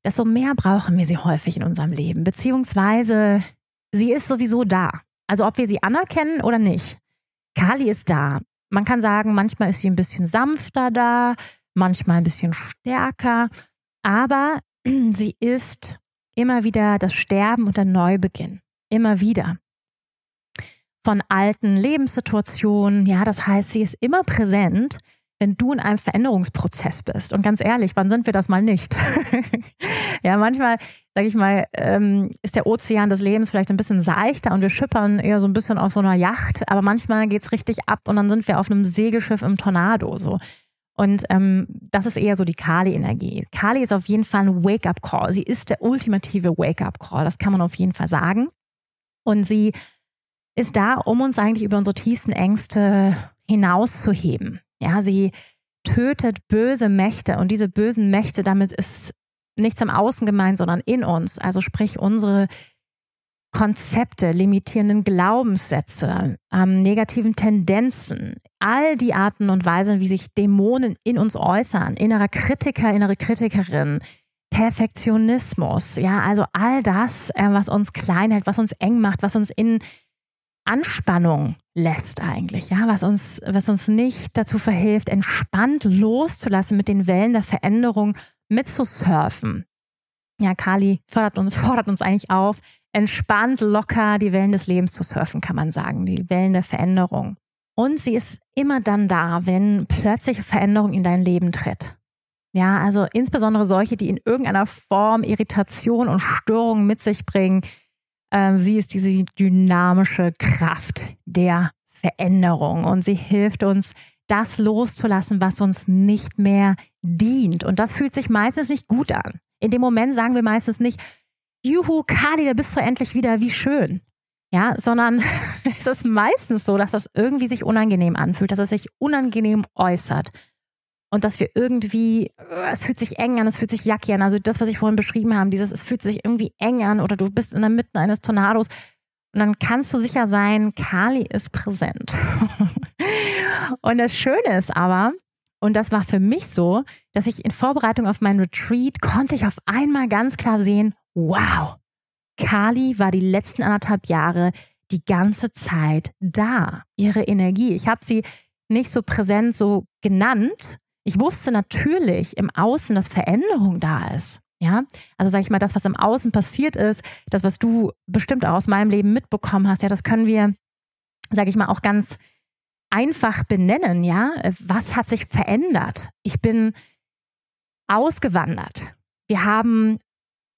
desto mehr brauchen wir sie häufig in unserem Leben. Beziehungsweise sie ist sowieso da. Also ob wir sie anerkennen oder nicht. Kali ist da. Man kann sagen, manchmal ist sie ein bisschen sanfter da, manchmal ein bisschen stärker, aber sie ist immer wieder das Sterben und der Neubeginn. Immer wieder. Von alten Lebenssituationen, ja, das heißt, sie ist immer präsent, wenn du in einem Veränderungsprozess bist. Und ganz ehrlich, wann sind wir das mal nicht? ja, manchmal, sage ich mal, ähm, ist der Ozean des Lebens vielleicht ein bisschen seichter und wir schippern eher so ein bisschen auf so einer Yacht, aber manchmal geht es richtig ab und dann sind wir auf einem Segelschiff im Tornado. So. Und ähm, das ist eher so die Kali-Energie. Kali ist auf jeden Fall ein Wake-up-Call. Sie ist der ultimative Wake-up-Call. Das kann man auf jeden Fall sagen. Und sie ist da, um uns eigentlich über unsere tiefsten Ängste hinauszuheben. Ja, sie tötet böse Mächte und diese bösen Mächte, damit ist nichts im Außen gemeint, sondern in uns. Also sprich unsere Konzepte, limitierenden Glaubenssätze, ähm, negativen Tendenzen, all die Arten und Weisen, wie sich Dämonen in uns äußern, innerer Kritiker, innere Kritikerin, Perfektionismus, ja, also all das, äh, was uns klein hält, was uns eng macht, was uns in Anspannung lässt eigentlich, ja, was uns, was uns nicht dazu verhilft, entspannt loszulassen, mit den Wellen der Veränderung mitzusurfen. Ja, Kali fordert uns, fordert uns eigentlich auf, entspannt, locker die Wellen des Lebens zu surfen, kann man sagen, die Wellen der Veränderung. Und sie ist immer dann da, wenn plötzliche Veränderung in dein Leben tritt. Ja, also insbesondere solche, die in irgendeiner Form Irritation und Störung mit sich bringen. Ähm, sie ist diese dynamische Kraft der Veränderung und sie hilft uns, das loszulassen, was uns nicht mehr dient. Und das fühlt sich meistens nicht gut an. In dem Moment sagen wir meistens nicht, juhu, Kali, da bist du endlich wieder, wie schön. Ja, sondern es ist meistens so, dass das irgendwie sich unangenehm anfühlt, dass es sich unangenehm äußert. Und dass wir irgendwie, äh, es fühlt sich eng an, es fühlt sich jacky an. Also das, was ich vorhin beschrieben habe, dieses, es fühlt sich irgendwie eng an oder du bist in der Mitte eines Tornados. Und dann kannst du sicher sein, Kali ist präsent. und das Schöne ist aber, und das war für mich so, dass ich in Vorbereitung auf mein Retreat konnte ich auf einmal ganz klar sehen, wow, Kali war die letzten anderthalb Jahre die ganze Zeit da. Ihre Energie. Ich habe sie nicht so präsent so genannt. Ich wusste natürlich im Außen, dass Veränderung da ist. Ja, also sage ich mal, das, was im Außen passiert ist, das, was du bestimmt auch aus meinem Leben mitbekommen hast, ja, das können wir, sage ich mal, auch ganz einfach benennen, ja. Was hat sich verändert? Ich bin ausgewandert. Wir haben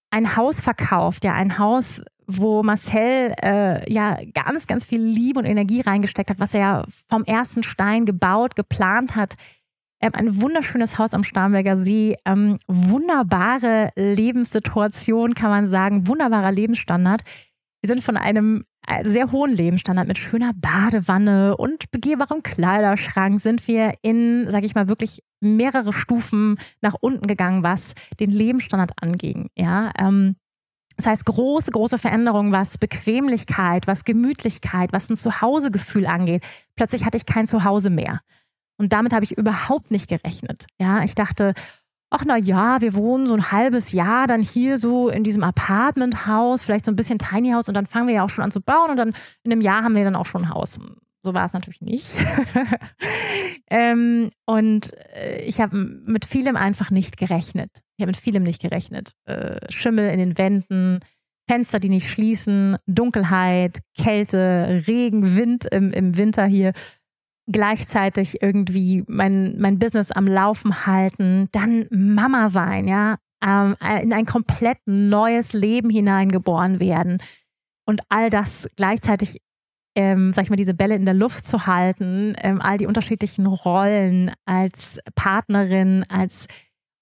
ein Haus verkauft, ja, ein Haus, wo Marcel äh, ja ganz, ganz viel Liebe und Energie reingesteckt hat, was er ja vom ersten Stein gebaut, geplant hat. Ähm, ein wunderschönes Haus am Starnberger See, ähm, wunderbare Lebenssituation, kann man sagen, wunderbarer Lebensstandard. Wir sind von einem sehr hohen Lebensstandard mit schöner Badewanne und begehbarem Kleiderschrank sind wir in, sag ich mal, wirklich mehrere Stufen nach unten gegangen, was den Lebensstandard anging. Ja, ähm, das heißt, große, große Veränderungen, was Bequemlichkeit, was Gemütlichkeit, was ein Zuhausegefühl angeht. Plötzlich hatte ich kein Zuhause mehr. Und damit habe ich überhaupt nicht gerechnet. Ja, ich dachte, ach na ja, wir wohnen so ein halbes Jahr dann hier so in diesem Apartmenthaus, vielleicht so ein bisschen Tiny House und dann fangen wir ja auch schon an zu bauen und dann in einem Jahr haben wir dann auch schon ein Haus. So war es natürlich nicht. ähm, und äh, ich habe mit vielem einfach nicht gerechnet. Ich habe mit vielem nicht gerechnet. Äh, Schimmel in den Wänden, Fenster, die nicht schließen, Dunkelheit, Kälte, Regen, Wind im, im Winter hier gleichzeitig irgendwie mein, mein Business am Laufen halten, dann Mama sein, ja, ähm, in ein komplett neues Leben hineingeboren werden und all das gleichzeitig, ähm, sag ich mal, diese Bälle in der Luft zu halten, ähm, all die unterschiedlichen Rollen als Partnerin, als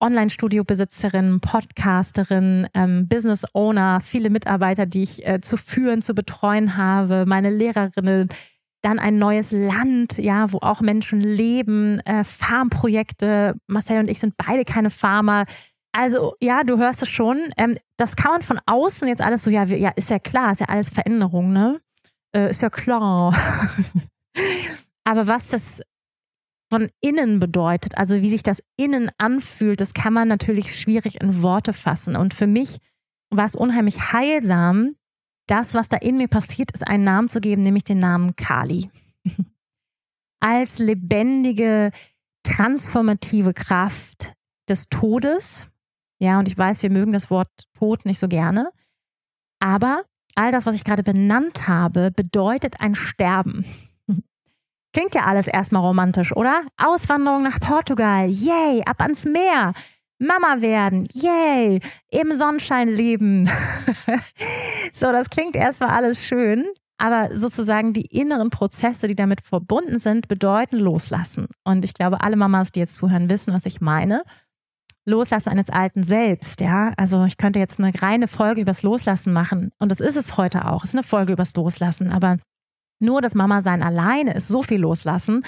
Online-Studio-Besitzerin, Podcasterin, ähm, Business Owner, viele Mitarbeiter, die ich äh, zu führen, zu betreuen habe, meine Lehrerinnen, dann ein neues Land, ja, wo auch Menschen leben, äh, Farmprojekte. Marcel und ich sind beide keine Farmer. Also ja, du hörst es schon. Ähm, das kann man von außen jetzt alles so, ja, ja, ist ja klar, ist ja alles Veränderung, ne? Äh, ist ja klar. Aber was das von innen bedeutet, also wie sich das innen anfühlt, das kann man natürlich schwierig in Worte fassen. Und für mich war es unheimlich heilsam, das, was da in mir passiert ist, einen Namen zu geben, nämlich den Namen Kali. Als lebendige, transformative Kraft des Todes. Ja, und ich weiß, wir mögen das Wort Tod nicht so gerne. Aber all das, was ich gerade benannt habe, bedeutet ein Sterben. Klingt ja alles erstmal romantisch, oder? Auswanderung nach Portugal, yay, ab ans Meer. Mama werden, yay, im Sonnenschein leben. so, das klingt erstmal alles schön, aber sozusagen die inneren Prozesse, die damit verbunden sind, bedeuten loslassen. Und ich glaube, alle Mamas, die jetzt zuhören, wissen, was ich meine. Loslassen eines alten Selbst, ja. Also ich könnte jetzt eine reine Folge übers Loslassen machen. Und das ist es heute auch. Es ist eine Folge übers Loslassen. Aber nur das Mama sein alleine ist so viel Loslassen.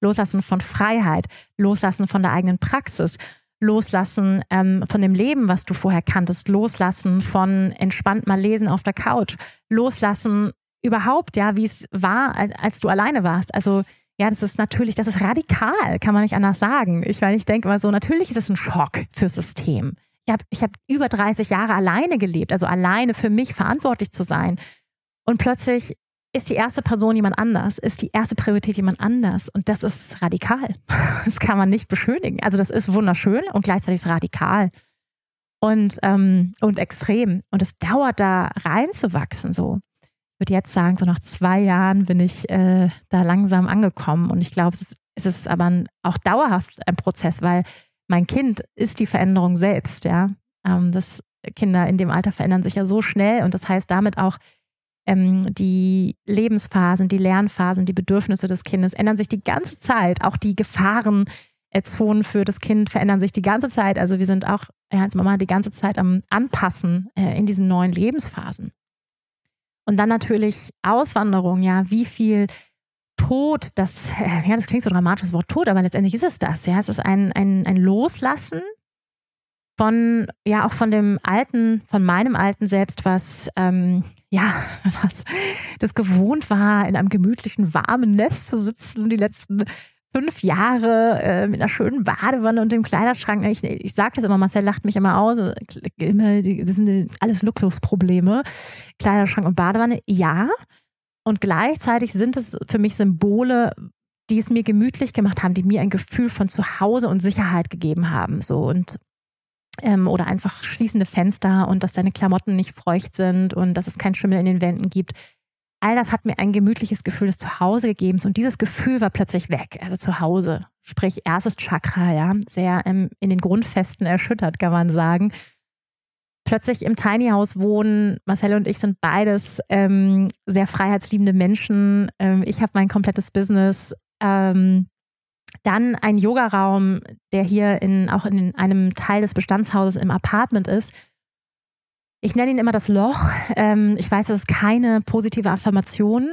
Loslassen von Freiheit, Loslassen von der eigenen Praxis, Loslassen ähm, von dem Leben, was du vorher kanntest, loslassen von entspannt mal lesen auf der Couch, loslassen überhaupt, ja, wie es war, als du alleine warst. Also ja, das ist natürlich, das ist radikal, kann man nicht anders sagen. Ich meine, ich denke mal so, natürlich ist es ein Schock fürs System. Ich habe ich hab über 30 Jahre alleine gelebt, also alleine für mich verantwortlich zu sein. Und plötzlich ist die erste Person jemand anders, ist die erste Priorität jemand anders. Und das ist radikal. Das kann man nicht beschönigen. Also das ist wunderschön und gleichzeitig ist radikal und, ähm, und extrem. Und es dauert da reinzuwachsen so. Ich würde jetzt sagen, so nach zwei Jahren bin ich äh, da langsam angekommen. Und ich glaube, es ist, es ist aber ein, auch dauerhaft ein Prozess, weil mein Kind ist die Veränderung selbst, ja. Ähm, das Kinder in dem Alter verändern sich ja so schnell und das heißt damit auch, ähm, die Lebensphasen, die Lernphasen, die Bedürfnisse des Kindes ändern sich die ganze Zeit. Auch die Gefahrenzonen für das Kind verändern sich die ganze Zeit. Also wir sind auch ja, als Mama die ganze Zeit am Anpassen äh, in diesen neuen Lebensphasen. Und dann natürlich Auswanderung, ja, wie viel Tod, das, äh, ja, das klingt so dramatisch, das Wort Tod, aber letztendlich ist es das, ja. Es ist ein, ein, ein Loslassen von, ja, auch von dem alten, von meinem alten Selbst, was ähm, ja, was das gewohnt war, in einem gemütlichen, warmen Nest zu sitzen die letzten fünf Jahre äh, mit einer schönen Badewanne und dem Kleiderschrank. Ich, ich sage das immer, Marcel lacht mich immer aus. Immer, das sind alles Luxusprobleme. Kleiderschrank und Badewanne, ja. Und gleichzeitig sind es für mich Symbole, die es mir gemütlich gemacht haben, die mir ein Gefühl von Zuhause und Sicherheit gegeben haben. So und ähm, oder einfach schließende Fenster und dass deine Klamotten nicht feucht sind und dass es keinen Schimmel in den Wänden gibt. all das hat mir ein gemütliches Gefühl des Zuhause gegeben und dieses Gefühl war plötzlich weg, also zu Hause. Sprich, erstes Chakra, ja, sehr ähm, in den Grundfesten erschüttert, kann man sagen. Plötzlich im Tiny House wohnen. Marcel und ich sind beides ähm, sehr freiheitsliebende Menschen. Ähm, ich habe mein komplettes Business. Ähm, dann ein Yogaraum, der hier in, auch in einem Teil des Bestandshauses im Apartment ist ich nenne ihn immer das Loch. Ähm, ich weiß, das ist keine positive Affirmation.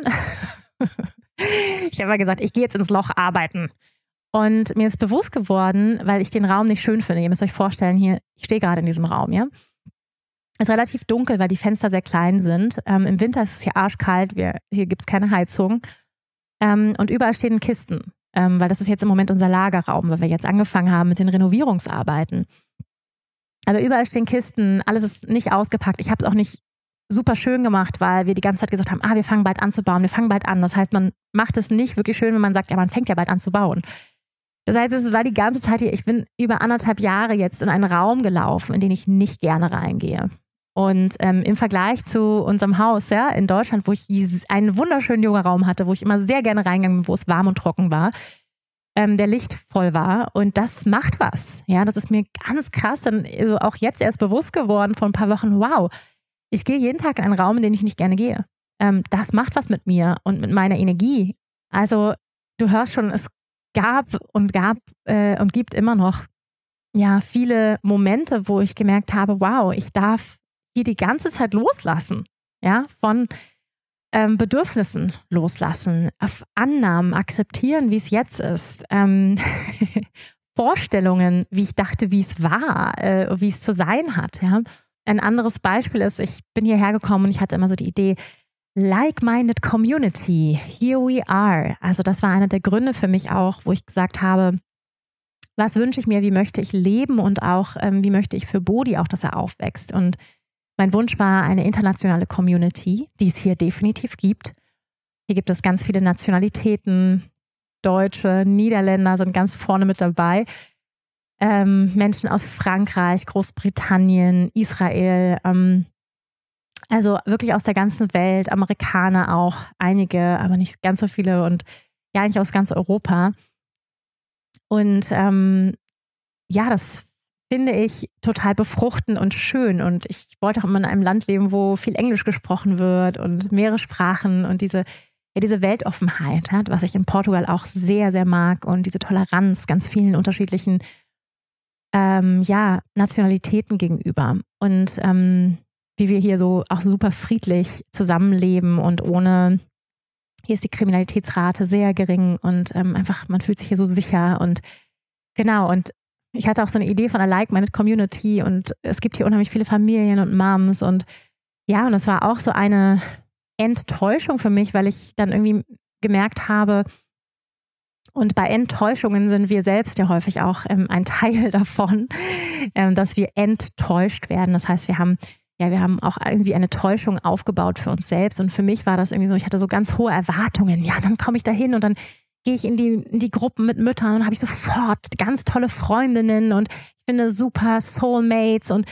ich habe mal gesagt, ich gehe jetzt ins Loch arbeiten. Und mir ist bewusst geworden, weil ich den Raum nicht schön finde. Ihr müsst euch vorstellen, hier, ich stehe gerade in diesem Raum, ja. Es ist relativ dunkel, weil die Fenster sehr klein sind. Ähm, Im Winter ist es hier arschkalt, wir, hier gibt es keine Heizung. Ähm, und überall stehen Kisten, ähm, weil das ist jetzt im Moment unser Lagerraum, weil wir jetzt angefangen haben mit den Renovierungsarbeiten. Aber überall stehen Kisten, alles ist nicht ausgepackt. Ich habe es auch nicht super schön gemacht, weil wir die ganze Zeit gesagt haben, ah, wir fangen bald an zu bauen, wir fangen bald an. Das heißt, man macht es nicht wirklich schön, wenn man sagt, ja, man fängt ja bald an zu bauen. Das heißt, es war die ganze Zeit hier, ich bin über anderthalb Jahre jetzt in einen Raum gelaufen, in den ich nicht gerne reingehe. Und ähm, im Vergleich zu unserem Haus ja, in Deutschland, wo ich einen wunderschönen Yoga-Raum hatte, wo ich immer sehr gerne reingegangen bin, wo es warm und trocken war, ähm, der lichtvoll war. Und das macht was. Ja, das ist mir ganz krass dann also auch jetzt erst bewusst geworden vor ein paar Wochen. Wow, ich gehe jeden Tag in einen Raum, in den ich nicht gerne gehe. Ähm, das macht was mit mir und mit meiner Energie. Also du hörst schon, es gab und gab äh, und gibt immer noch ja viele Momente, wo ich gemerkt habe, wow, ich darf hier die ganze Zeit loslassen. Ja, von ähm, Bedürfnissen loslassen, auf Annahmen akzeptieren, wie es jetzt ist, ähm, Vorstellungen, wie ich dachte, wie es war, äh, wie es zu sein hat. Ja? Ein anderes Beispiel ist, ich bin hierher gekommen und ich hatte immer so die Idee, like-minded Community, here we are. Also das war einer der Gründe für mich auch, wo ich gesagt habe, was wünsche ich mir, wie möchte ich leben und auch ähm, wie möchte ich für Bodhi auch, dass er aufwächst. Und mein Wunsch war eine internationale Community, die es hier definitiv gibt. Hier gibt es ganz viele Nationalitäten. Deutsche, Niederländer sind ganz vorne mit dabei. Ähm, Menschen aus Frankreich, Großbritannien, Israel, ähm, also wirklich aus der ganzen Welt, Amerikaner auch, einige, aber nicht ganz so viele und ja, eigentlich aus ganz Europa. Und ähm, ja, das finde ich total befruchtend und schön. Und ich wollte auch immer in einem Land leben, wo viel Englisch gesprochen wird und mehrere Sprachen und diese, ja, diese Weltoffenheit, hat, was ich in Portugal auch sehr, sehr mag und diese Toleranz ganz vielen unterschiedlichen ähm, ja, Nationalitäten gegenüber. Und ähm, wie wir hier so auch super friedlich zusammenleben und ohne, hier ist die Kriminalitätsrate sehr gering und ähm, einfach, man fühlt sich hier so sicher und genau, und ich hatte auch so eine Idee von einer Like-Minded Community und es gibt hier unheimlich viele Familien und Moms und ja, und es war auch so eine Enttäuschung für mich, weil ich dann irgendwie gemerkt habe, und bei Enttäuschungen sind wir selbst ja häufig auch ähm, ein Teil davon, ähm, dass wir enttäuscht werden. Das heißt, wir haben ja, wir haben auch irgendwie eine Täuschung aufgebaut für uns selbst. Und für mich war das irgendwie so, ich hatte so ganz hohe Erwartungen. Ja, dann komme ich da hin und dann gehe ich in die, in die Gruppen mit Müttern und habe ich sofort ganz tolle Freundinnen und ich finde super Soulmates und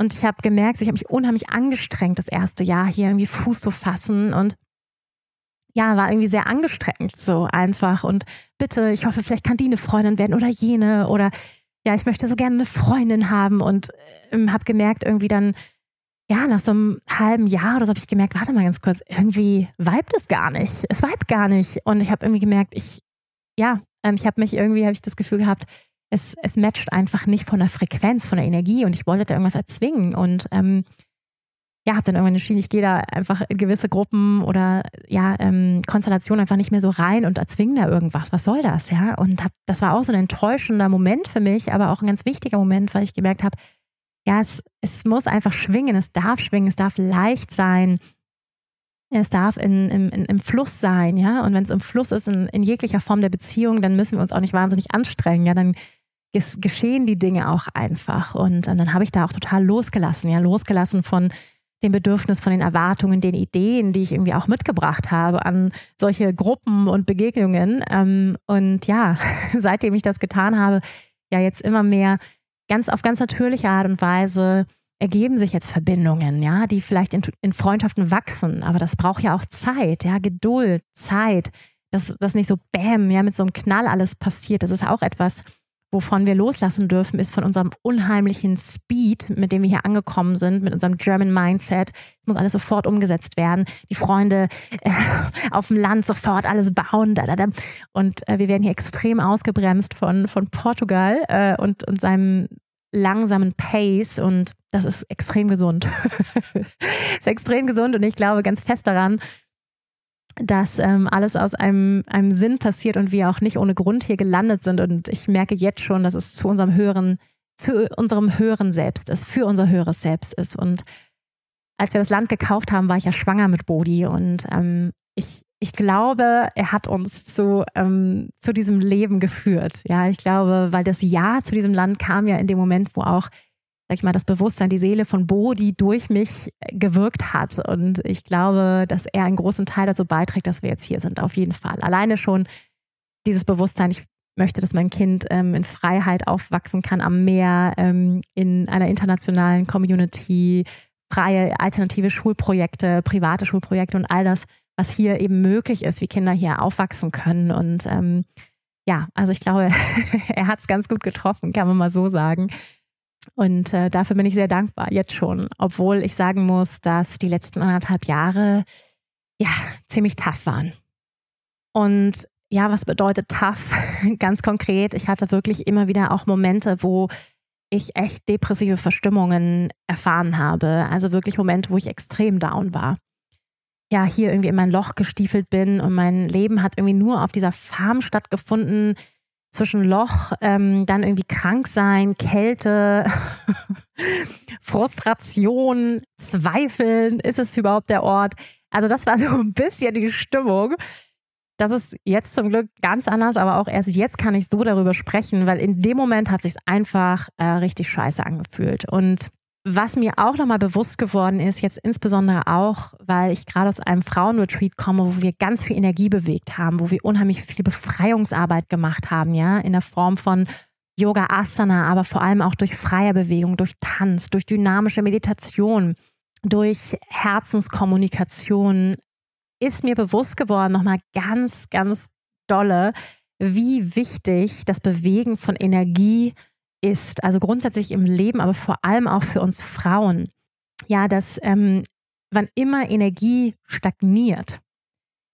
und ich habe gemerkt, ich habe mich unheimlich angestrengt, das erste Jahr hier irgendwie Fuß zu fassen und ja, war irgendwie sehr angestrengt, so einfach. Und bitte, ich hoffe, vielleicht kann die eine Freundin werden oder jene oder ja, ich möchte so gerne eine Freundin haben und ähm, habe gemerkt, irgendwie dann, ja, nach so einem halben Jahr oder so habe ich gemerkt, warte mal ganz kurz, irgendwie vibet es gar nicht. Es vibet gar nicht. Und ich habe irgendwie gemerkt, ich, ja, ähm, ich habe mich irgendwie, habe ich das Gefühl gehabt, es, es matcht einfach nicht von der Frequenz, von der Energie und ich wollte da irgendwas erzwingen und ähm, ja, habe dann irgendwann entschieden, ich gehe da einfach in gewisse Gruppen oder ja, ähm, Konstellationen einfach nicht mehr so rein und erzwinge da irgendwas. Was soll das, ja? Und hab, das war auch so ein enttäuschender Moment für mich, aber auch ein ganz wichtiger Moment, weil ich gemerkt habe, ja, es, es muss einfach schwingen, es darf schwingen, es darf leicht sein. Es darf in, in, im Fluss sein, ja. Und wenn es im Fluss ist, in, in jeglicher Form der Beziehung, dann müssen wir uns auch nicht wahnsinnig anstrengen, ja. Dann geschehen die Dinge auch einfach. Und, und dann habe ich da auch total losgelassen, ja, losgelassen von dem Bedürfnis, von den Erwartungen, den Ideen, die ich irgendwie auch mitgebracht habe an solche Gruppen und Begegnungen. Ähm, und ja, seitdem ich das getan habe, ja jetzt immer mehr ganz auf ganz natürliche Art und Weise ergeben sich jetzt Verbindungen, ja, die vielleicht in, in Freundschaften wachsen, aber das braucht ja auch Zeit, ja, Geduld, Zeit, dass das nicht so bam, ja, mit so einem Knall alles passiert. Das ist auch etwas, wovon wir loslassen dürfen, ist von unserem unheimlichen Speed, mit dem wir hier angekommen sind, mit unserem German Mindset. Es muss alles sofort umgesetzt werden. Die Freunde äh, auf dem Land sofort alles bauen. Da, da, da. Und äh, wir werden hier extrem ausgebremst von, von Portugal äh, und, und seinem langsamen Pace und das ist extrem gesund. ist extrem gesund und ich glaube ganz fest daran, dass ähm, alles aus einem, einem Sinn passiert und wir auch nicht ohne Grund hier gelandet sind. Und ich merke jetzt schon, dass es zu unserem höheren, zu unserem höheren Selbst ist, für unser höheres Selbst ist. Und als wir das Land gekauft haben, war ich ja schwanger mit Bodhi und ähm, ich, ich glaube, er hat uns zu, ähm, zu diesem Leben geführt. Ja, ich glaube, weil das Ja zu diesem Land kam ja in dem Moment, wo auch sag ich mal, das Bewusstsein, die Seele von Bodhi durch mich gewirkt hat. Und ich glaube, dass er einen großen Teil dazu beiträgt, dass wir jetzt hier sind, auf jeden Fall. Alleine schon dieses Bewusstsein, ich möchte, dass mein Kind ähm, in Freiheit aufwachsen kann am Meer, ähm, in einer internationalen Community, freie alternative Schulprojekte, private Schulprojekte und all das, was hier eben möglich ist, wie Kinder hier aufwachsen können. Und ähm, ja, also ich glaube, er hat es ganz gut getroffen, kann man mal so sagen. Und äh, dafür bin ich sehr dankbar, jetzt schon. Obwohl ich sagen muss, dass die letzten anderthalb Jahre ja ziemlich tough waren. Und ja, was bedeutet tough? Ganz konkret, ich hatte wirklich immer wieder auch Momente, wo ich echt depressive Verstimmungen erfahren habe. Also wirklich Momente, wo ich extrem down war. Ja, hier irgendwie in mein Loch gestiefelt bin und mein Leben hat irgendwie nur auf dieser Farm stattgefunden, zwischen Loch, ähm, dann irgendwie krank sein, Kälte, Frustration, Zweifeln, ist es überhaupt der Ort? Also das war so ein bisschen die Stimmung. Das ist jetzt zum Glück ganz anders, aber auch erst jetzt kann ich so darüber sprechen, weil in dem Moment hat sich einfach äh, richtig scheiße angefühlt. Und was mir auch nochmal bewusst geworden ist, jetzt insbesondere auch, weil ich gerade aus einem Frauenretreat komme, wo wir ganz viel Energie bewegt haben, wo wir unheimlich viel Befreiungsarbeit gemacht haben, ja, in der Form von Yoga Asana, aber vor allem auch durch freie Bewegung, durch Tanz, durch dynamische Meditation, durch Herzenskommunikation, ist mir bewusst geworden, nochmal ganz, ganz dolle, wie wichtig das Bewegen von Energie ist ist, also grundsätzlich im Leben, aber vor allem auch für uns Frauen, ja, dass ähm, wann immer Energie stagniert,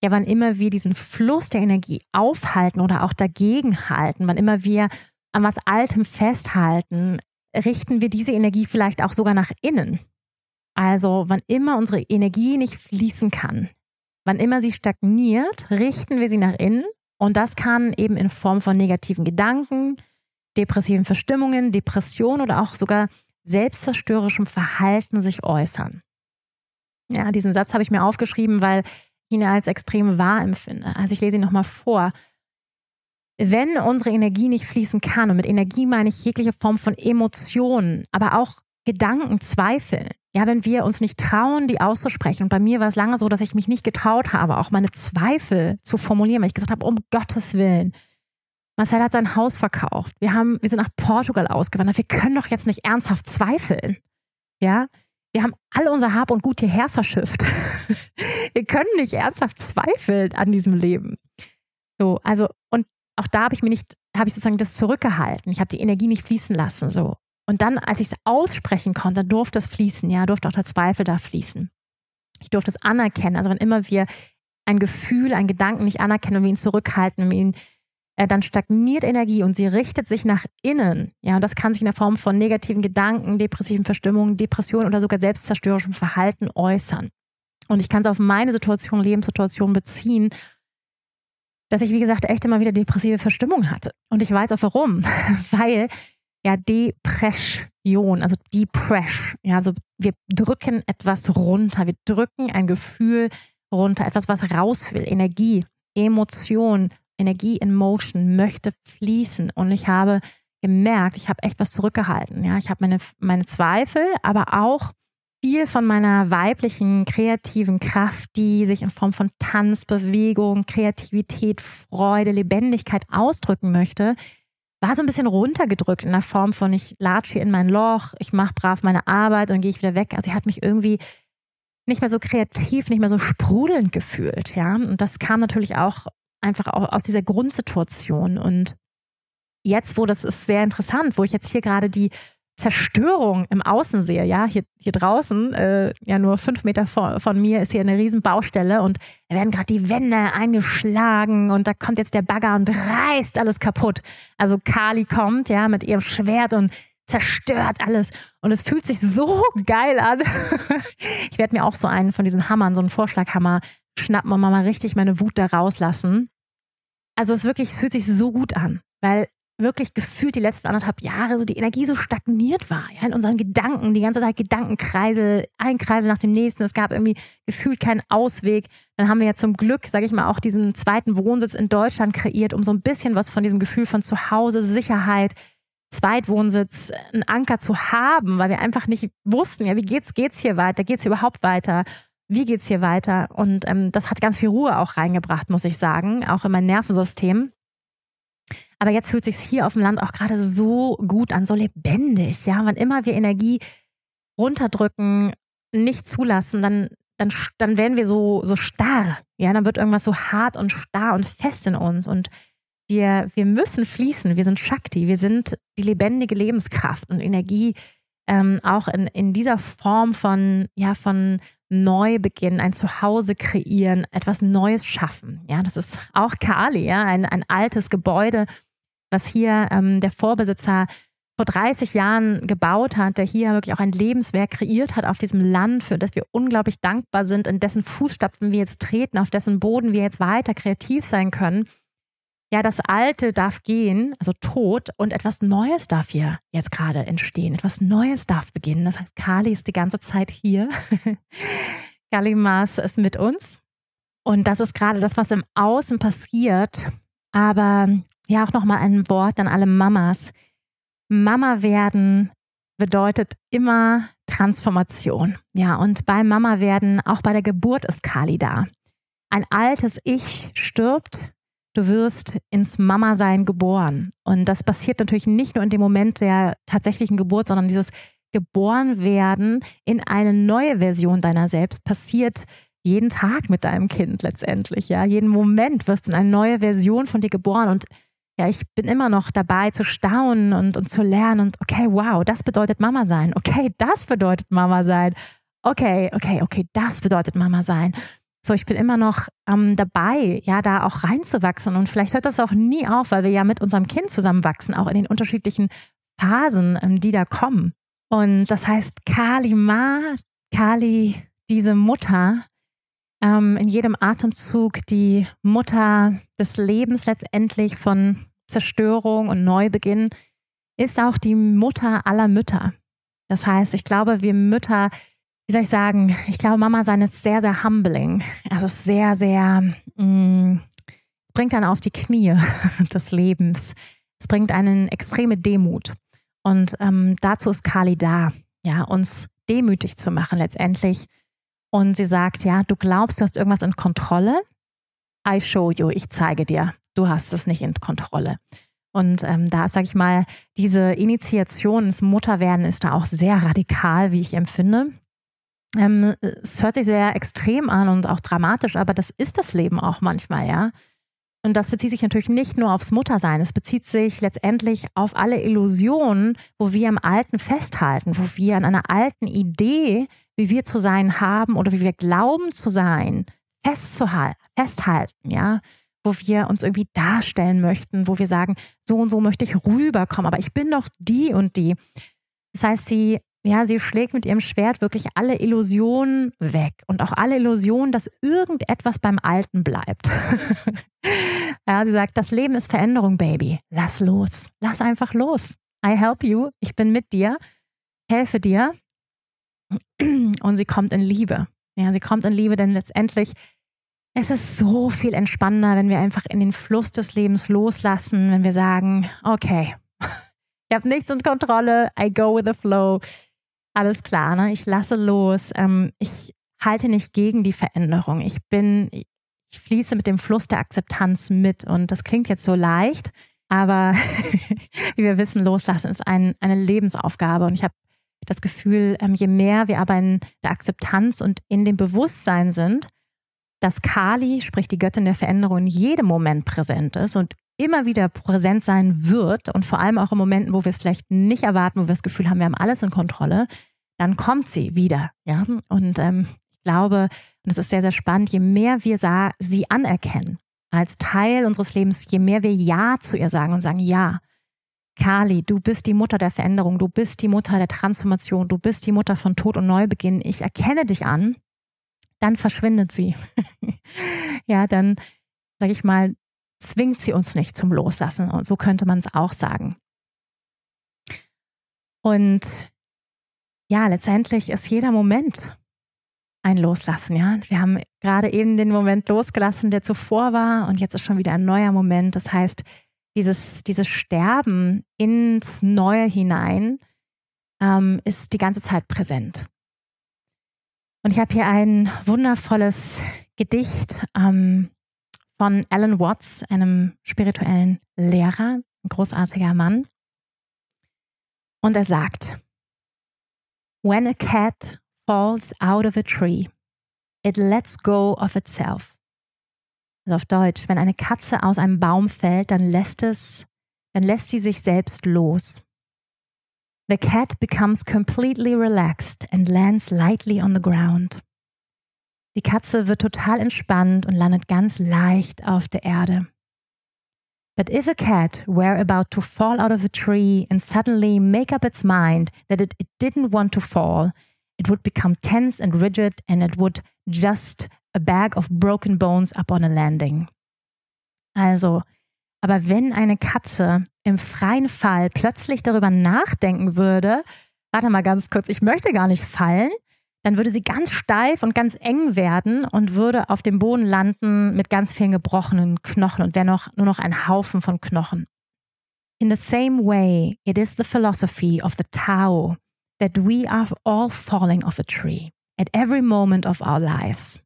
ja, wann immer wir diesen Fluss der Energie aufhalten oder auch dagegen halten, wann immer wir an was Altem festhalten, richten wir diese Energie vielleicht auch sogar nach innen. Also wann immer unsere Energie nicht fließen kann, wann immer sie stagniert, richten wir sie nach innen und das kann eben in Form von negativen Gedanken, depressiven Verstimmungen, Depressionen oder auch sogar selbstzerstörerischem Verhalten sich äußern. Ja, diesen Satz habe ich mir aufgeschrieben, weil ich ihn als extrem wahr empfinde. Also ich lese ihn nochmal vor. Wenn unsere Energie nicht fließen kann, und mit Energie meine ich jegliche Form von Emotionen, aber auch Gedanken, Zweifel, ja, wenn wir uns nicht trauen, die auszusprechen. Und bei mir war es lange so, dass ich mich nicht getraut habe, auch meine Zweifel zu formulieren, weil ich gesagt habe, um Gottes Willen, Marcel hat sein Haus verkauft. Wir, haben, wir sind nach Portugal ausgewandert. Wir können doch jetzt nicht ernsthaft zweifeln. Ja, wir haben alle unser Hab und Gut hierher verschifft. wir können nicht ernsthaft zweifeln an diesem Leben. So, also, und auch da habe ich mir nicht, habe ich sozusagen das zurückgehalten. Ich habe die Energie nicht fließen lassen. So. Und dann, als ich es aussprechen konnte, durfte es fließen, ja, durfte auch der Zweifel da fließen. Ich durfte es anerkennen. Also, wenn immer wir ein Gefühl, einen Gedanken nicht anerkennen, wenn wir ihn zurückhalten, wenn wir ihn äh, dann stagniert Energie und sie richtet sich nach innen. Ja, und das kann sich in der Form von negativen Gedanken, depressiven Verstimmungen, Depressionen oder sogar selbstzerstörerischem Verhalten äußern. Und ich kann es auf meine Situation, Lebenssituation beziehen, dass ich, wie gesagt, echt immer wieder depressive Verstimmung hatte. Und ich weiß auch warum. Weil ja Depression, also Depress, ja, also wir drücken etwas runter, wir drücken ein Gefühl runter, etwas, was raus will, Energie, Emotion, Energie in Motion möchte fließen. Und ich habe gemerkt, ich habe echt was zurückgehalten. Ja, ich habe meine, meine Zweifel, aber auch viel von meiner weiblichen kreativen Kraft, die sich in Form von Tanz, Bewegung, Kreativität, Freude, Lebendigkeit ausdrücken möchte, war so ein bisschen runtergedrückt in der Form von, ich latsche hier in mein Loch, ich mache brav meine Arbeit und gehe ich wieder weg. Also sie hat mich irgendwie nicht mehr so kreativ, nicht mehr so sprudelnd gefühlt, ja. Und das kam natürlich auch einfach auch aus dieser Grundsituation. Und jetzt, wo das ist sehr interessant, wo ich jetzt hier gerade die Zerstörung im Außen sehe, ja, hier, hier draußen, äh, ja nur fünf Meter vor, von mir ist hier eine riesen Baustelle und da werden gerade die Wände eingeschlagen und da kommt jetzt der Bagger und reißt alles kaputt. Also Kali kommt, ja, mit ihrem Schwert und zerstört alles und es fühlt sich so geil an. ich werde mir auch so einen von diesen Hammern, so einen Vorschlaghammer schnappen und mal richtig meine Wut da rauslassen. Also es wirklich, es fühlt sich so gut an, weil wirklich gefühlt die letzten anderthalb Jahre so die Energie so stagniert war, ja, in unseren Gedanken, die ganze Zeit Gedankenkreisel, ein Kreisel nach dem nächsten, es gab irgendwie gefühlt keinen Ausweg. Dann haben wir ja zum Glück, sage ich mal, auch diesen zweiten Wohnsitz in Deutschland kreiert, um so ein bisschen was von diesem Gefühl von Zuhause, Sicherheit, Zweitwohnsitz, einen Anker zu haben, weil wir einfach nicht wussten, ja, wie geht's, geht's hier weiter, geht's hier überhaupt weiter? Wie geht's hier weiter? Und ähm, das hat ganz viel Ruhe auch reingebracht, muss ich sagen, auch in mein Nervensystem. Aber jetzt fühlt sich hier auf dem Land auch gerade so gut an, so lebendig. Ja, wann immer wir Energie runterdrücken, nicht zulassen, dann, dann, dann werden wir so, so starr. Ja, dann wird irgendwas so hart und starr und fest in uns. Und wir, wir müssen fließen. Wir sind Shakti. Wir sind die lebendige Lebenskraft und Energie. Ähm, auch in, in dieser Form von, ja, von Neubeginn, ein Zuhause kreieren, etwas Neues schaffen. Ja, das ist auch Kali, ja, ein, ein altes Gebäude, was hier ähm, der Vorbesitzer vor 30 Jahren gebaut hat, der hier wirklich auch ein Lebenswerk kreiert hat auf diesem Land, für das wir unglaublich dankbar sind, in dessen Fußstapfen wir jetzt treten, auf dessen Boden wir jetzt weiter kreativ sein können. Ja, das Alte darf gehen, also tot, und etwas Neues darf hier jetzt gerade entstehen. Etwas Neues darf beginnen. Das heißt, Kali ist die ganze Zeit hier. Kali Mars ist mit uns. Und das ist gerade das, was im Außen passiert. Aber ja, auch nochmal ein Wort an alle Mamas. Mama werden bedeutet immer Transformation. Ja, und beim Mama werden, auch bei der Geburt ist Kali da. Ein altes Ich stirbt, du wirst ins Mama-Sein geboren. Und das passiert natürlich nicht nur in dem Moment der tatsächlichen Geburt, sondern dieses Geborenwerden in eine neue Version deiner selbst passiert jeden Tag mit deinem Kind letztendlich. Ja, jeden Moment wirst du in eine neue Version von dir geboren und ja, ich bin immer noch dabei zu staunen und, und zu lernen und okay, wow, das bedeutet Mama sein. Okay, das bedeutet Mama sein. Okay, okay, okay, das bedeutet Mama sein. So, ich bin immer noch ähm, dabei, ja, da auch reinzuwachsen. Und vielleicht hört das auch nie auf, weil wir ja mit unserem Kind zusammenwachsen, auch in den unterschiedlichen Phasen, ähm, die da kommen. Und das heißt, Kali Ma, Kali, diese Mutter, ähm, in jedem Atemzug die Mutter des Lebens letztendlich von Zerstörung und Neubeginn, ist auch die Mutter aller Mütter. Das heißt, ich glaube, wir Mütter wie soll ich sagen, ich glaube, Mama sein ist sehr, sehr humbling. Es ist sehr, sehr, mh, mm, bringt dann auf die Knie des Lebens. Es bringt einen extreme Demut. Und ähm, dazu ist Kali da, ja, uns demütig zu machen letztendlich. Und sie sagt, ja, du glaubst, du hast irgendwas in Kontrolle. I show you, ich zeige dir, du hast es nicht in Kontrolle. Und ähm, da, sage ich mal, diese Initiation ins Mutterwerden ist da auch sehr radikal, wie ich empfinde. Ähm, es hört sich sehr extrem an und auch dramatisch, aber das ist das Leben auch manchmal, ja. Und das bezieht sich natürlich nicht nur aufs Muttersein, es bezieht sich letztendlich auf alle Illusionen, wo wir im Alten festhalten, wo wir an einer alten Idee, wie wir zu sein haben oder wie wir glauben zu sein, festhalten, ja wo wir uns irgendwie darstellen möchten, wo wir sagen, so und so möchte ich rüberkommen, aber ich bin doch die und die. Das heißt, sie ja, sie schlägt mit ihrem Schwert wirklich alle Illusionen weg und auch alle Illusionen, dass irgendetwas beim Alten bleibt. ja, sie sagt, das Leben ist Veränderung, Baby. Lass los. Lass einfach los. I help you. Ich bin mit dir. Helfe dir. Und sie kommt in Liebe. Ja, sie kommt in Liebe, denn letztendlich es ist so viel entspannender, wenn wir einfach in den Fluss des Lebens loslassen, wenn wir sagen, okay, ich habe nichts in Kontrolle, I go with the flow alles klar, ne? ich lasse los, ähm, ich halte nicht gegen die Veränderung. Ich bin, ich fließe mit dem Fluss der Akzeptanz mit. Und das klingt jetzt so leicht, Aber wie wir wissen, loslassen ist ein, eine Lebensaufgabe. Und ich habe das Gefühl, ähm, je mehr wir aber in der Akzeptanz und in dem Bewusstsein sind, dass Kali, sprich die Göttin der Veränderung, in jedem Moment präsent ist und immer wieder präsent sein wird und vor allem auch in Momenten, wo wir es vielleicht nicht erwarten, wo wir das Gefühl haben, wir haben alles in Kontrolle, dann kommt sie wieder. Ja? Und ähm, ich glaube, und es ist sehr, sehr spannend, je mehr wir sie anerkennen als Teil unseres Lebens, je mehr wir Ja zu ihr sagen und sagen, ja, Kali, du bist die Mutter der Veränderung, du bist die Mutter der Transformation, du bist die Mutter von Tod und Neubeginn, ich erkenne dich an, dann verschwindet sie. ja, dann, sage ich mal, zwingt sie uns nicht zum Loslassen. Und so könnte man es auch sagen. Und ja, letztendlich ist jeder Moment ein Loslassen, ja. Wir haben gerade eben den Moment losgelassen, der zuvor war und jetzt ist schon wieder ein neuer Moment. Das heißt, dieses, dieses Sterben ins Neue hinein ähm, ist die ganze Zeit präsent. Und ich habe hier ein wundervolles Gedicht ähm, von Alan Watts, einem spirituellen Lehrer, ein großartiger Mann. Und er sagt, When a cat falls out of a tree, it lets go of itself. Also auf Deutsch, wenn eine Katze aus einem Baum fällt, dann lässt es, dann lässt sie sich selbst los. The cat becomes completely relaxed and lands lightly on the ground. Die Katze wird total entspannt und landet ganz leicht auf der Erde. But if a cat were about to fall out of a tree and suddenly make up its mind that it, it didn't want to fall, it would become tense and rigid and it would just a bag of broken bones up on a landing. Also, aber wenn eine Katze im freien Fall plötzlich darüber nachdenken würde, warte mal ganz kurz, ich möchte gar nicht fallen, dann würde sie ganz steif und ganz eng werden und würde auf dem Boden landen mit ganz vielen gebrochenen Knochen und wäre noch, nur noch ein Haufen von Knochen. In the same way, it is the philosophy of the Tao that we are all falling off a tree at every moment of our lives.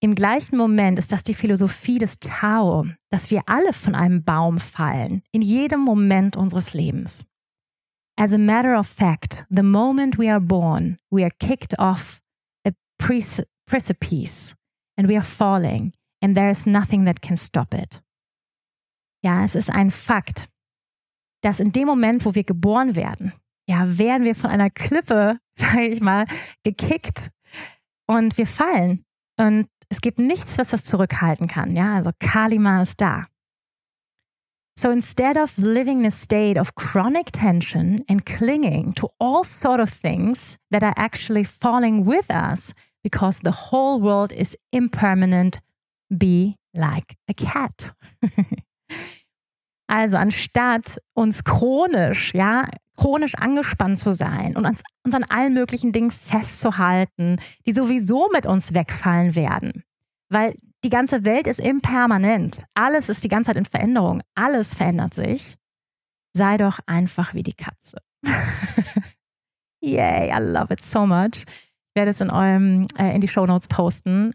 Im gleichen Moment ist das die Philosophie des Tao, dass wir alle von einem Baum fallen, in jedem Moment unseres Lebens. As a matter of fact, the moment we are born, we are kicked off a precipice and we are falling and there is nothing that can stop it. Ja, es ist ein Fakt, dass in dem Moment, wo wir geboren werden, ja, werden wir von einer Klippe, sage ich mal, gekickt und wir fallen. Und es gibt nichts, was das zurückhalten kann. Ja, also Kalima ist da. So instead of living in a state of chronic tension and clinging to all sort of things that are actually falling with us because the whole world is impermanent, be like a cat. also anstatt uns chronisch, ja, chronisch angespannt zu sein und uns, uns an allen möglichen Dingen festzuhalten, die sowieso mit uns wegfallen werden, weil die ganze Welt ist impermanent. Alles ist die ganze Zeit in Veränderung. Alles verändert sich. Sei doch einfach wie die Katze. Yay, I love it so much. Ich werde es in eurem, äh, in die Show Notes posten.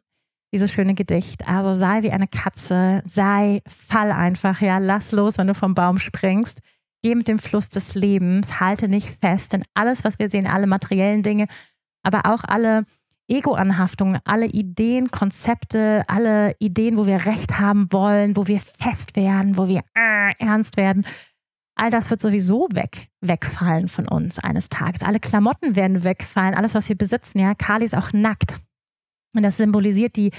Dieses schöne Gedicht. Also sei wie eine Katze, sei, fall einfach, ja, lass los, wenn du vom Baum springst. Geh mit dem Fluss des Lebens, halte nicht fest, denn alles, was wir sehen, alle materiellen Dinge, aber auch alle Ego-Anhaftungen, alle Ideen, Konzepte, alle Ideen, wo wir Recht haben wollen, wo wir fest werden, wo wir äh, ernst werden, all das wird sowieso weg, wegfallen von uns eines Tages. Alle Klamotten werden wegfallen, alles, was wir besitzen. Ja, Kali ist auch nackt. Und das symbolisiert die,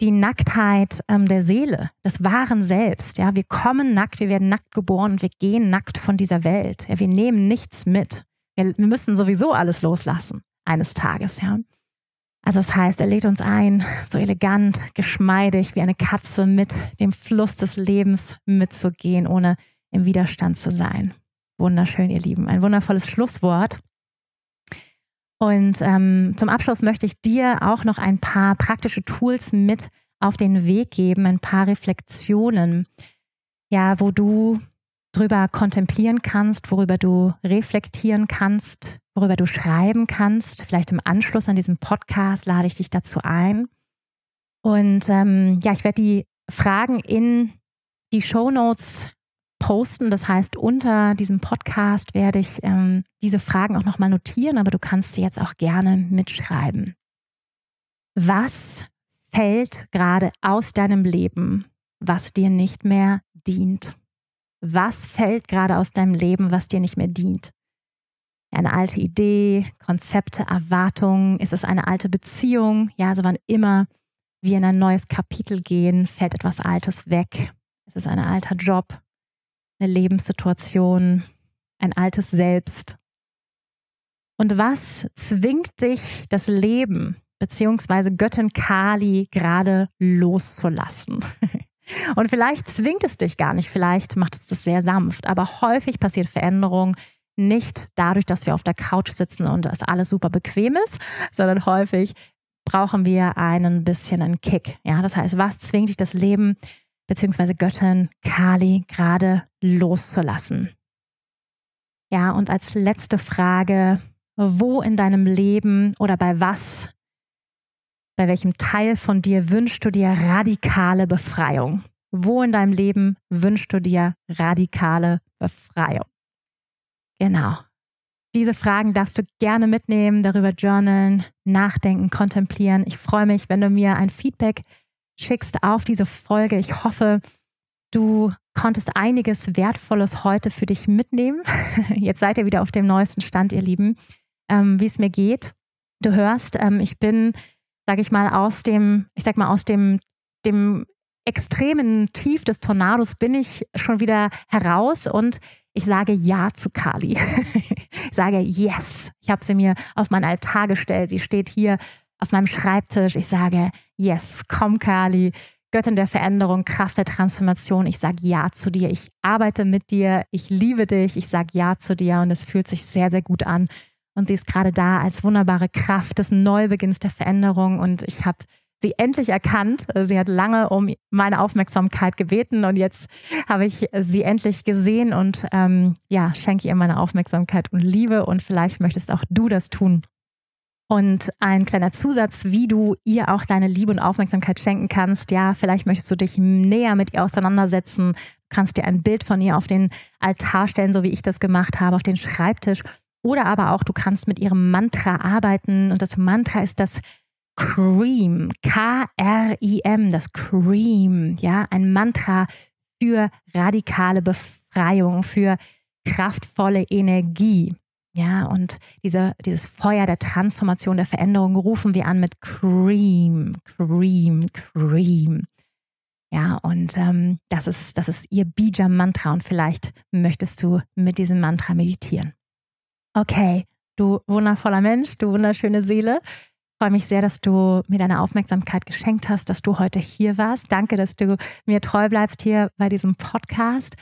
die Nacktheit ähm, der Seele, des wahren Selbst. Ja, wir kommen nackt, wir werden nackt geboren und wir gehen nackt von dieser Welt. Ja, wir nehmen nichts mit. Wir, wir müssen sowieso alles loslassen eines Tages. Ja. Also das heißt, er lädt uns ein, so elegant, geschmeidig wie eine Katze mit dem Fluss des Lebens mitzugehen, ohne im Widerstand zu sein. Wunderschön, ihr Lieben. Ein wundervolles Schlusswort. Und ähm, zum Abschluss möchte ich dir auch noch ein paar praktische Tools mit auf den Weg geben, ein paar Reflexionen, ja, wo du drüber kontemplieren kannst, worüber du reflektieren kannst, worüber du schreiben kannst. Vielleicht im Anschluss an diesem Podcast lade ich dich dazu ein. Und ähm, ja, ich werde die Fragen in die Show Notes posten. Das heißt, unter diesem Podcast werde ich ähm, diese Fragen auch nochmal notieren, aber du kannst sie jetzt auch gerne mitschreiben. Was fällt gerade aus deinem Leben, was dir nicht mehr dient? Was fällt gerade aus deinem Leben, was dir nicht mehr dient? Eine alte Idee, Konzepte, Erwartungen? Ist es eine alte Beziehung? Ja, also wann immer wir in ein neues Kapitel gehen, fällt etwas Altes weg. Es ist ein alter Job, eine Lebenssituation, ein altes Selbst. Und was zwingt dich, das Leben beziehungsweise Göttin Kali gerade loszulassen? Und vielleicht zwingt es dich gar nicht, vielleicht macht es das sehr sanft, aber häufig passiert Veränderung nicht dadurch, dass wir auf der Couch sitzen und das alles super bequem ist, sondern häufig brauchen wir einen bisschen einen Kick. Ja, das heißt, was zwingt dich das Leben beziehungsweise Göttin Kali gerade loszulassen? Ja, und als letzte Frage, wo in deinem Leben oder bei was, bei welchem Teil von dir wünschst du dir radikale Befreiung? Wo in deinem Leben wünschst du dir radikale Befreiung? Genau. Diese Fragen darfst du gerne mitnehmen, darüber journalen, nachdenken, kontemplieren. Ich freue mich, wenn du mir ein Feedback schickst auf diese Folge. Ich hoffe, du konntest einiges Wertvolles heute für dich mitnehmen. Jetzt seid ihr wieder auf dem neuesten Stand, ihr Lieben, ähm, wie es mir geht. Du hörst, ähm, ich bin, sage ich mal, aus dem, ich sag mal, aus dem, dem extremen Tief des Tornados bin ich schon wieder heraus und ich sage Ja zu Kali. ich sage Yes. Ich habe sie mir auf meinen Altar gestellt. Sie steht hier auf meinem Schreibtisch. Ich sage Yes, komm Kali. Göttin der Veränderung, Kraft der Transformation. Ich sage Ja zu dir. Ich arbeite mit dir. Ich liebe dich. Ich sage Ja zu dir und es fühlt sich sehr, sehr gut an. Und sie ist gerade da als wunderbare Kraft des Neubeginns der Veränderung. Und ich habe sie endlich erkannt. Sie hat lange um meine Aufmerksamkeit gebeten und jetzt habe ich sie endlich gesehen und ähm, ja, schenke ihr meine Aufmerksamkeit und Liebe und vielleicht möchtest auch du das tun. Und ein kleiner Zusatz, wie du ihr auch deine Liebe und Aufmerksamkeit schenken kannst. Ja, vielleicht möchtest du dich näher mit ihr auseinandersetzen, kannst dir ein Bild von ihr auf den Altar stellen, so wie ich das gemacht habe, auf den Schreibtisch. Oder aber auch, du kannst mit ihrem Mantra arbeiten. Und das Mantra ist das Cream, K-R-I-M, das Cream, ja, ein Mantra für radikale Befreiung, für kraftvolle Energie. Ja, und diese, dieses Feuer der Transformation, der Veränderung rufen wir an mit Cream, Cream, Cream. Ja, und ähm, das, ist, das ist ihr Bija-Mantra und vielleicht möchtest du mit diesem Mantra meditieren. Okay, du wundervoller Mensch, du wunderschöne Seele freue mich sehr, dass du mir deine Aufmerksamkeit geschenkt hast, dass du heute hier warst. Danke, dass du mir treu bleibst hier bei diesem Podcast.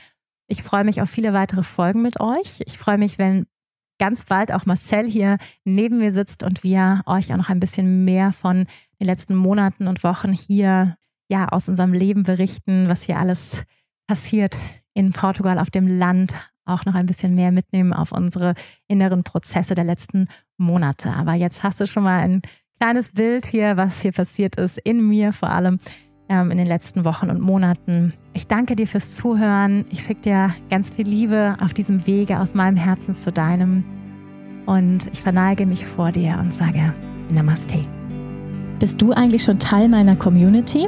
Ich freue mich auf viele weitere Folgen mit euch. Ich freue mich, wenn ganz bald auch Marcel hier neben mir sitzt und wir euch auch noch ein bisschen mehr von den letzten Monaten und Wochen hier ja aus unserem Leben berichten, was hier alles passiert in Portugal auf dem Land, auch noch ein bisschen mehr mitnehmen auf unsere inneren Prozesse der letzten Monate. Aber jetzt hast du schon mal ein kleines Bild hier, was hier passiert ist, in mir vor allem ähm, in den letzten Wochen und Monaten. Ich danke dir fürs Zuhören. Ich schicke dir ganz viel Liebe auf diesem Wege aus meinem Herzen zu deinem. Und ich verneige mich vor dir und sage Namaste. Bist du eigentlich schon Teil meiner Community?